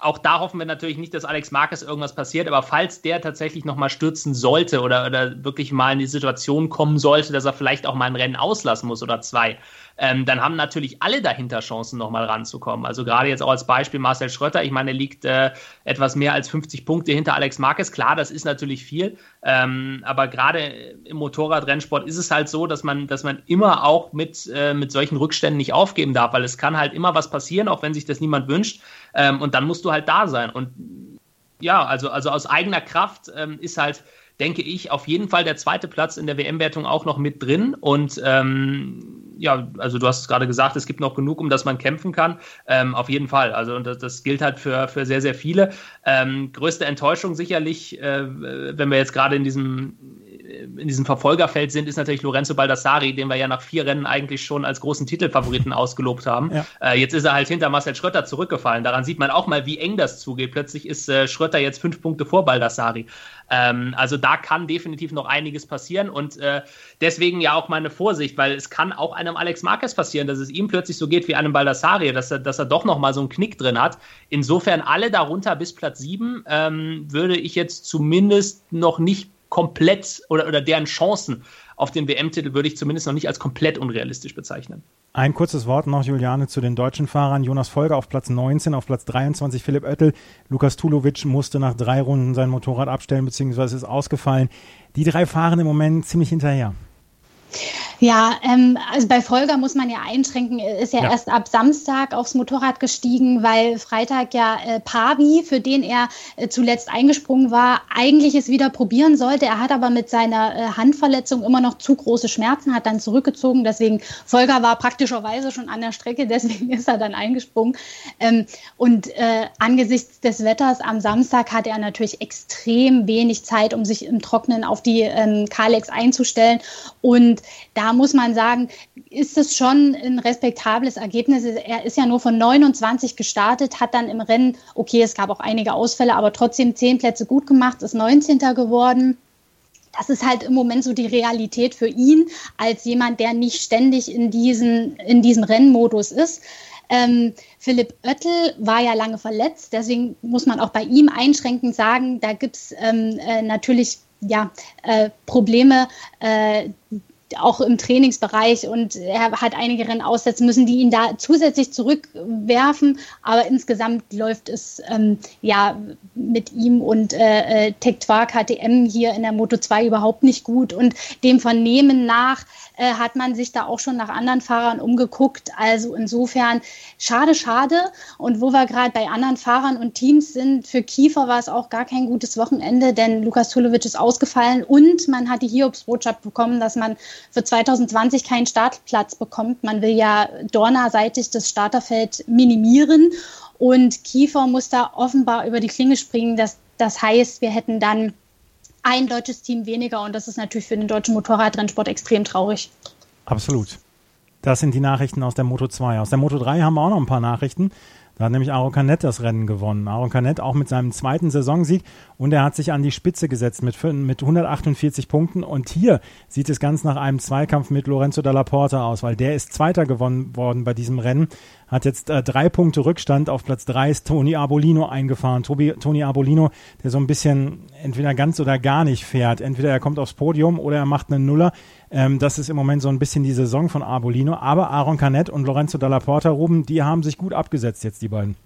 auch da hoffen wir natürlich nicht, dass Alex Marquez irgendwas passiert, aber falls der tatsächlich nochmal stürzen sollte oder, oder wirklich mal in die Situation kommen sollte, dass er vielleicht auch mal ein Rennen auslassen muss oder zwei, ähm, dann haben natürlich alle dahinter Chancen, nochmal ranzukommen. Also gerade jetzt auch als Beispiel Marcel Schröter, ich meine, er liegt äh, etwas mehr als 50 Punkte hinter Alex Marquez. Klar, das ist natürlich viel, ähm, aber gerade im Motorradrennsport ist es halt so, dass man, dass man immer auch mit, äh, mit solchen Rückständen nicht aufgeben darf, weil es kann halt immer was passieren, auch wenn sich das niemand wünscht. Ähm, und dann musst du halt da sein. Und ja, also, also aus eigener Kraft ähm, ist halt denke ich, auf jeden Fall der zweite Platz in der WM-Wertung auch noch mit drin. Und ähm, ja, also du hast es gerade gesagt, es gibt noch genug, um das man kämpfen kann. Ähm, auf jeden Fall. Also und das, das, gilt halt für, für sehr, sehr viele. Ähm, größte Enttäuschung sicherlich, äh, wenn wir jetzt gerade in diesem in diesem Verfolgerfeld sind, ist natürlich Lorenzo Baldassari, den wir ja nach vier Rennen eigentlich schon als großen Titelfavoriten ausgelobt haben. Ja. Äh, jetzt ist er halt hinter Marcel Schröter zurückgefallen. Daran sieht man auch mal, wie eng das zugeht. Plötzlich ist äh, Schröter jetzt fünf Punkte vor Baldassari. Ähm, also da kann definitiv noch einiges passieren und äh, deswegen ja auch meine Vorsicht, weil es kann auch einem Alex Marquez passieren, dass es ihm plötzlich so geht wie einem Baldassari, dass er, dass er doch noch mal so einen Knick drin hat. Insofern alle darunter bis Platz 7 ähm, würde ich jetzt zumindest noch nicht komplett oder, oder deren Chancen auf den WM-Titel würde ich zumindest noch nicht als komplett unrealistisch bezeichnen. Ein kurzes Wort noch, Juliane, zu den deutschen Fahrern. Jonas Folger auf Platz 19, auf Platz 23 Philipp Oettel. Lukas Tulovic musste nach drei Runden sein Motorrad abstellen, beziehungsweise ist ausgefallen. Die drei fahren im Moment ziemlich hinterher. Ja, ähm, also bei Folger muss man ja einschränken, ist ja, ja, erst ab Samstag aufs Motorrad gestiegen, weil Freitag ja äh, Pavi, für den er äh, zuletzt eingesprungen war, eigentlich es wieder probieren sollte. Er hat aber mit seiner äh, Handverletzung immer noch zu große Schmerzen, hat dann zurückgezogen. Deswegen, Folger war praktischerweise schon an der Strecke, deswegen ist er dann eingesprungen. Ähm, und äh, angesichts des Wetters am Samstag hatte er natürlich extrem wenig Zeit, um sich im Trocknen auf die ähm, Kalex einzustellen. Und da muss man sagen, ist es schon ein respektables Ergebnis. Er ist ja nur von 29 gestartet, hat dann im Rennen, okay, es gab auch einige Ausfälle, aber trotzdem zehn Plätze gut gemacht, ist 19. geworden. Das ist halt im Moment so die Realität für ihn als jemand, der nicht ständig in, diesen, in diesem Rennmodus ist. Ähm, Philipp Oettel war ja lange verletzt, deswegen muss man auch bei ihm einschränkend sagen, da gibt es ähm, äh, natürlich ja, äh, Probleme, äh, auch im Trainingsbereich und er hat einige Rennen aussetzen müssen, die ihn da zusätzlich zurückwerfen. Aber insgesamt läuft es ähm, ja mit ihm und äh, äh Tectoire KTM hier in der Moto 2 überhaupt nicht gut. Und dem Vernehmen nach äh, hat man sich da auch schon nach anderen Fahrern umgeguckt. Also insofern schade, schade. Und wo wir gerade bei anderen Fahrern und Teams sind, für Kiefer war es auch gar kein gutes Wochenende, denn Lukas Tulovic ist ausgefallen und man hat die Hiobsbotschaft bekommen, dass man für 2020 keinen Startplatz bekommt. Man will ja Dorna-seitig das Starterfeld minimieren und Kiefer muss da offenbar über die Klinge springen. Das, das heißt, wir hätten dann ein deutsches Team weniger und das ist natürlich für den deutschen Motorradrennsport extrem traurig. Absolut. Das sind die Nachrichten aus der Moto 2. Aus der Moto 3 haben wir auch noch ein paar Nachrichten. Da hat nämlich Aaron Canet das Rennen gewonnen. Aaron Canet auch mit seinem zweiten Saisonsieg und er hat sich an die Spitze gesetzt mit, mit 148 Punkten. Und hier sieht es ganz nach einem Zweikampf mit Lorenzo Dalla Porta aus, weil der ist Zweiter gewonnen worden bei diesem Rennen hat jetzt äh, drei Punkte Rückstand. Auf Platz drei ist Toni Arbolino eingefahren. Tobi, Toni Arbolino, der so ein bisschen entweder ganz oder gar nicht fährt. Entweder er kommt aufs Podium oder er macht einen Nuller. Ähm, das ist im Moment so ein bisschen die Saison von Arbolino. Aber Aaron Canet und Lorenzo Dalla Porta, Ruben, die haben sich gut abgesetzt jetzt, die beiden.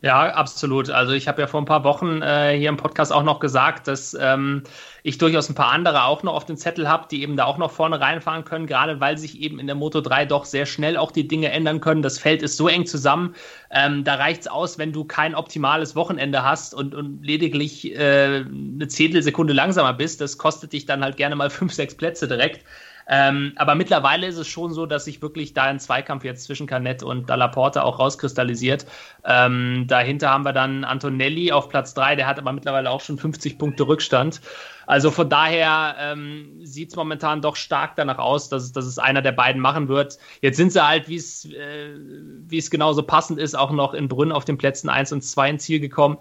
Ja, absolut. Also ich habe ja vor ein paar Wochen äh, hier im Podcast auch noch gesagt, dass ähm, ich durchaus ein paar andere auch noch auf dem Zettel habe, die eben da auch noch vorne reinfahren können, gerade weil sich eben in der Moto 3 doch sehr schnell auch die Dinge ändern können. Das Feld ist so eng zusammen, ähm, da reicht es aus, wenn du kein optimales Wochenende hast und, und lediglich äh, eine Zehntelsekunde langsamer bist. Das kostet dich dann halt gerne mal fünf, sechs Plätze direkt. Ähm, aber mittlerweile ist es schon so, dass sich wirklich da ein Zweikampf jetzt zwischen Canet und Dalla Porta auch rauskristallisiert. Ähm, dahinter haben wir dann Antonelli auf Platz 3, der hat aber mittlerweile auch schon 50 Punkte Rückstand. Also von daher ähm, sieht es momentan doch stark danach aus, dass, dass es einer der beiden machen wird. Jetzt sind sie halt, wie es äh, es genauso passend ist, auch noch in Brünn auf den Plätzen 1 und 2 ins Ziel gekommen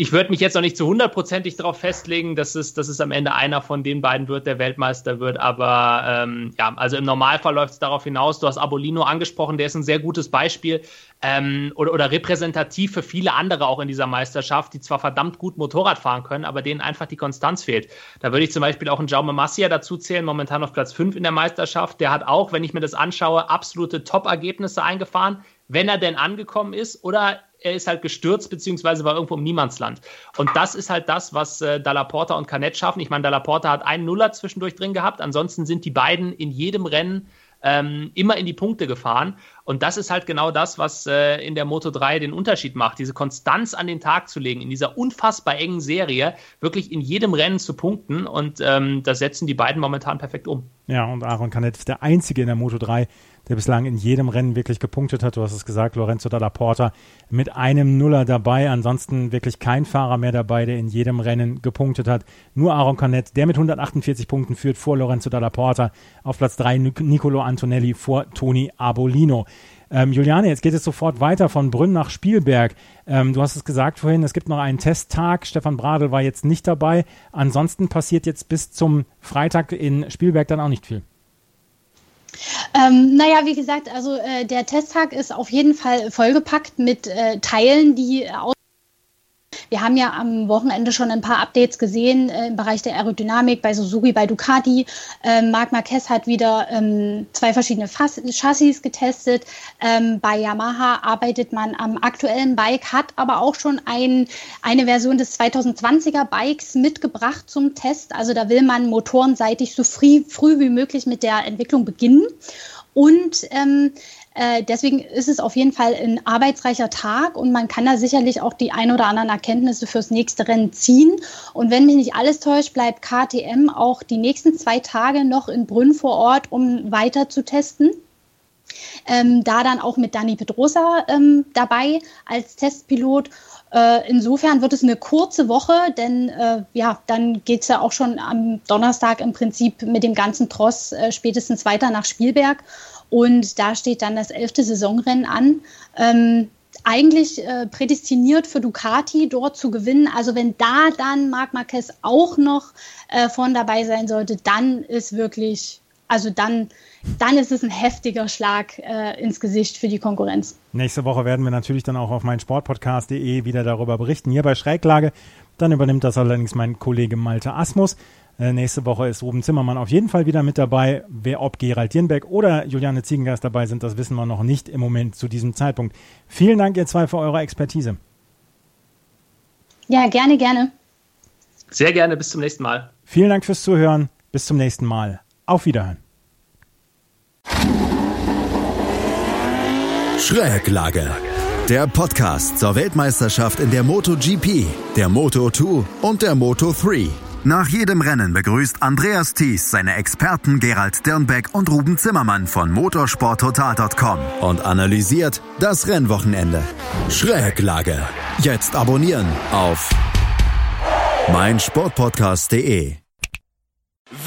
ich würde mich jetzt noch nicht zu hundertprozentig darauf festlegen, dass es, dass es am Ende einer von den beiden wird, der Weltmeister wird. Aber ähm, ja, also im Normalfall läuft es darauf hinaus. Du hast Abolino angesprochen, der ist ein sehr gutes Beispiel ähm, oder, oder repräsentativ für viele andere auch in dieser Meisterschaft, die zwar verdammt gut Motorrad fahren können, aber denen einfach die Konstanz fehlt. Da würde ich zum Beispiel auch einen Jaume Massia dazu zählen, momentan auf Platz 5 in der Meisterschaft. Der hat auch, wenn ich mir das anschaue, absolute Top-Ergebnisse eingefahren wenn er denn angekommen ist oder er ist halt gestürzt, beziehungsweise war irgendwo im Niemandsland. Und das ist halt das, was äh, Dalla Porta und Canet schaffen. Ich meine, Dalla Porta hat einen Nuller zwischendurch drin gehabt. Ansonsten sind die beiden in jedem Rennen ähm, immer in die Punkte gefahren. Und das ist halt genau das, was äh, in der Moto 3 den Unterschied macht. Diese Konstanz an den Tag zu legen, in dieser unfassbar engen Serie, wirklich in jedem Rennen zu punkten. Und ähm, das setzen die beiden momentan perfekt um. Ja, und Aaron Canet ist der Einzige in der Moto 3, der bislang in jedem Rennen wirklich gepunktet hat. Du hast es gesagt, Lorenzo Dalla Porta mit einem Nuller dabei. Ansonsten wirklich kein Fahrer mehr dabei, der in jedem Rennen gepunktet hat. Nur Aaron Canet, der mit 148 Punkten führt vor Lorenzo Dalla Porta. Auf Platz 3 Nicolo Antonelli vor Toni Abolino. Ähm, Juliane, jetzt geht es sofort weiter von Brünn nach Spielberg. Ähm, du hast es gesagt vorhin, es gibt noch einen Testtag. Stefan Bradl war jetzt nicht dabei. Ansonsten passiert jetzt bis zum Freitag in Spielberg dann auch nicht viel. Ähm, naja, wie gesagt, also äh, der Testtag ist auf jeden Fall vollgepackt mit äh, Teilen, die aus wir haben ja am Wochenende schon ein paar Updates gesehen äh, im Bereich der Aerodynamik bei Suzuki, bei Ducati. Ähm, Marc Marquez hat wieder ähm, zwei verschiedene Fass Chassis getestet. Ähm, bei Yamaha arbeitet man am aktuellen Bike, hat aber auch schon ein, eine Version des 2020er Bikes mitgebracht zum Test. Also da will man motorenseitig so früh, früh wie möglich mit der Entwicklung beginnen. Und ähm, äh, deswegen ist es auf jeden Fall ein arbeitsreicher Tag und man kann da sicherlich auch die ein oder anderen Erkenntnisse fürs nächste Rennen ziehen. Und wenn mich nicht alles täuscht, bleibt KTM auch die nächsten zwei Tage noch in Brünn vor Ort, um weiter zu testen. Ähm, da dann auch mit Dani Pedrosa ähm, dabei als Testpilot. Äh, insofern wird es eine kurze Woche, denn äh, ja, dann geht es ja auch schon am Donnerstag im Prinzip mit dem ganzen Tross äh, spätestens weiter nach Spielberg. Und da steht dann das elfte Saisonrennen an. Ähm, eigentlich äh, prädestiniert für Ducati dort zu gewinnen. Also wenn da dann Marc Marquez auch noch äh, von dabei sein sollte, dann ist wirklich, also dann, dann ist es ein heftiger Schlag äh, ins Gesicht für die Konkurrenz. Nächste Woche werden wir natürlich dann auch auf meinsportpodcast.de wieder darüber berichten. Hier bei Schräglage. Dann übernimmt das allerdings mein Kollege Malte Asmus. Äh, nächste Woche ist Ruben Zimmermann auf jeden Fall wieder mit dabei. Wer, ob Gerald Dirnbeck oder Juliane Ziegengeist dabei sind, das wissen wir noch nicht im Moment zu diesem Zeitpunkt. Vielen Dank, ihr zwei, für eure Expertise. Ja, gerne, gerne. Sehr gerne. Bis zum nächsten Mal. Vielen Dank fürs Zuhören. Bis zum nächsten Mal. Auf Wiederhören. Schräglage. Der Podcast zur Weltmeisterschaft in der MotoGP, der Moto2 und der Moto3. Nach jedem Rennen begrüßt Andreas Thies seine Experten Gerald Dirnbeck und Ruben Zimmermann von motorsporttotal.com und analysiert das Rennwochenende. Schräglage. Jetzt abonnieren auf meinsportpodcast.de.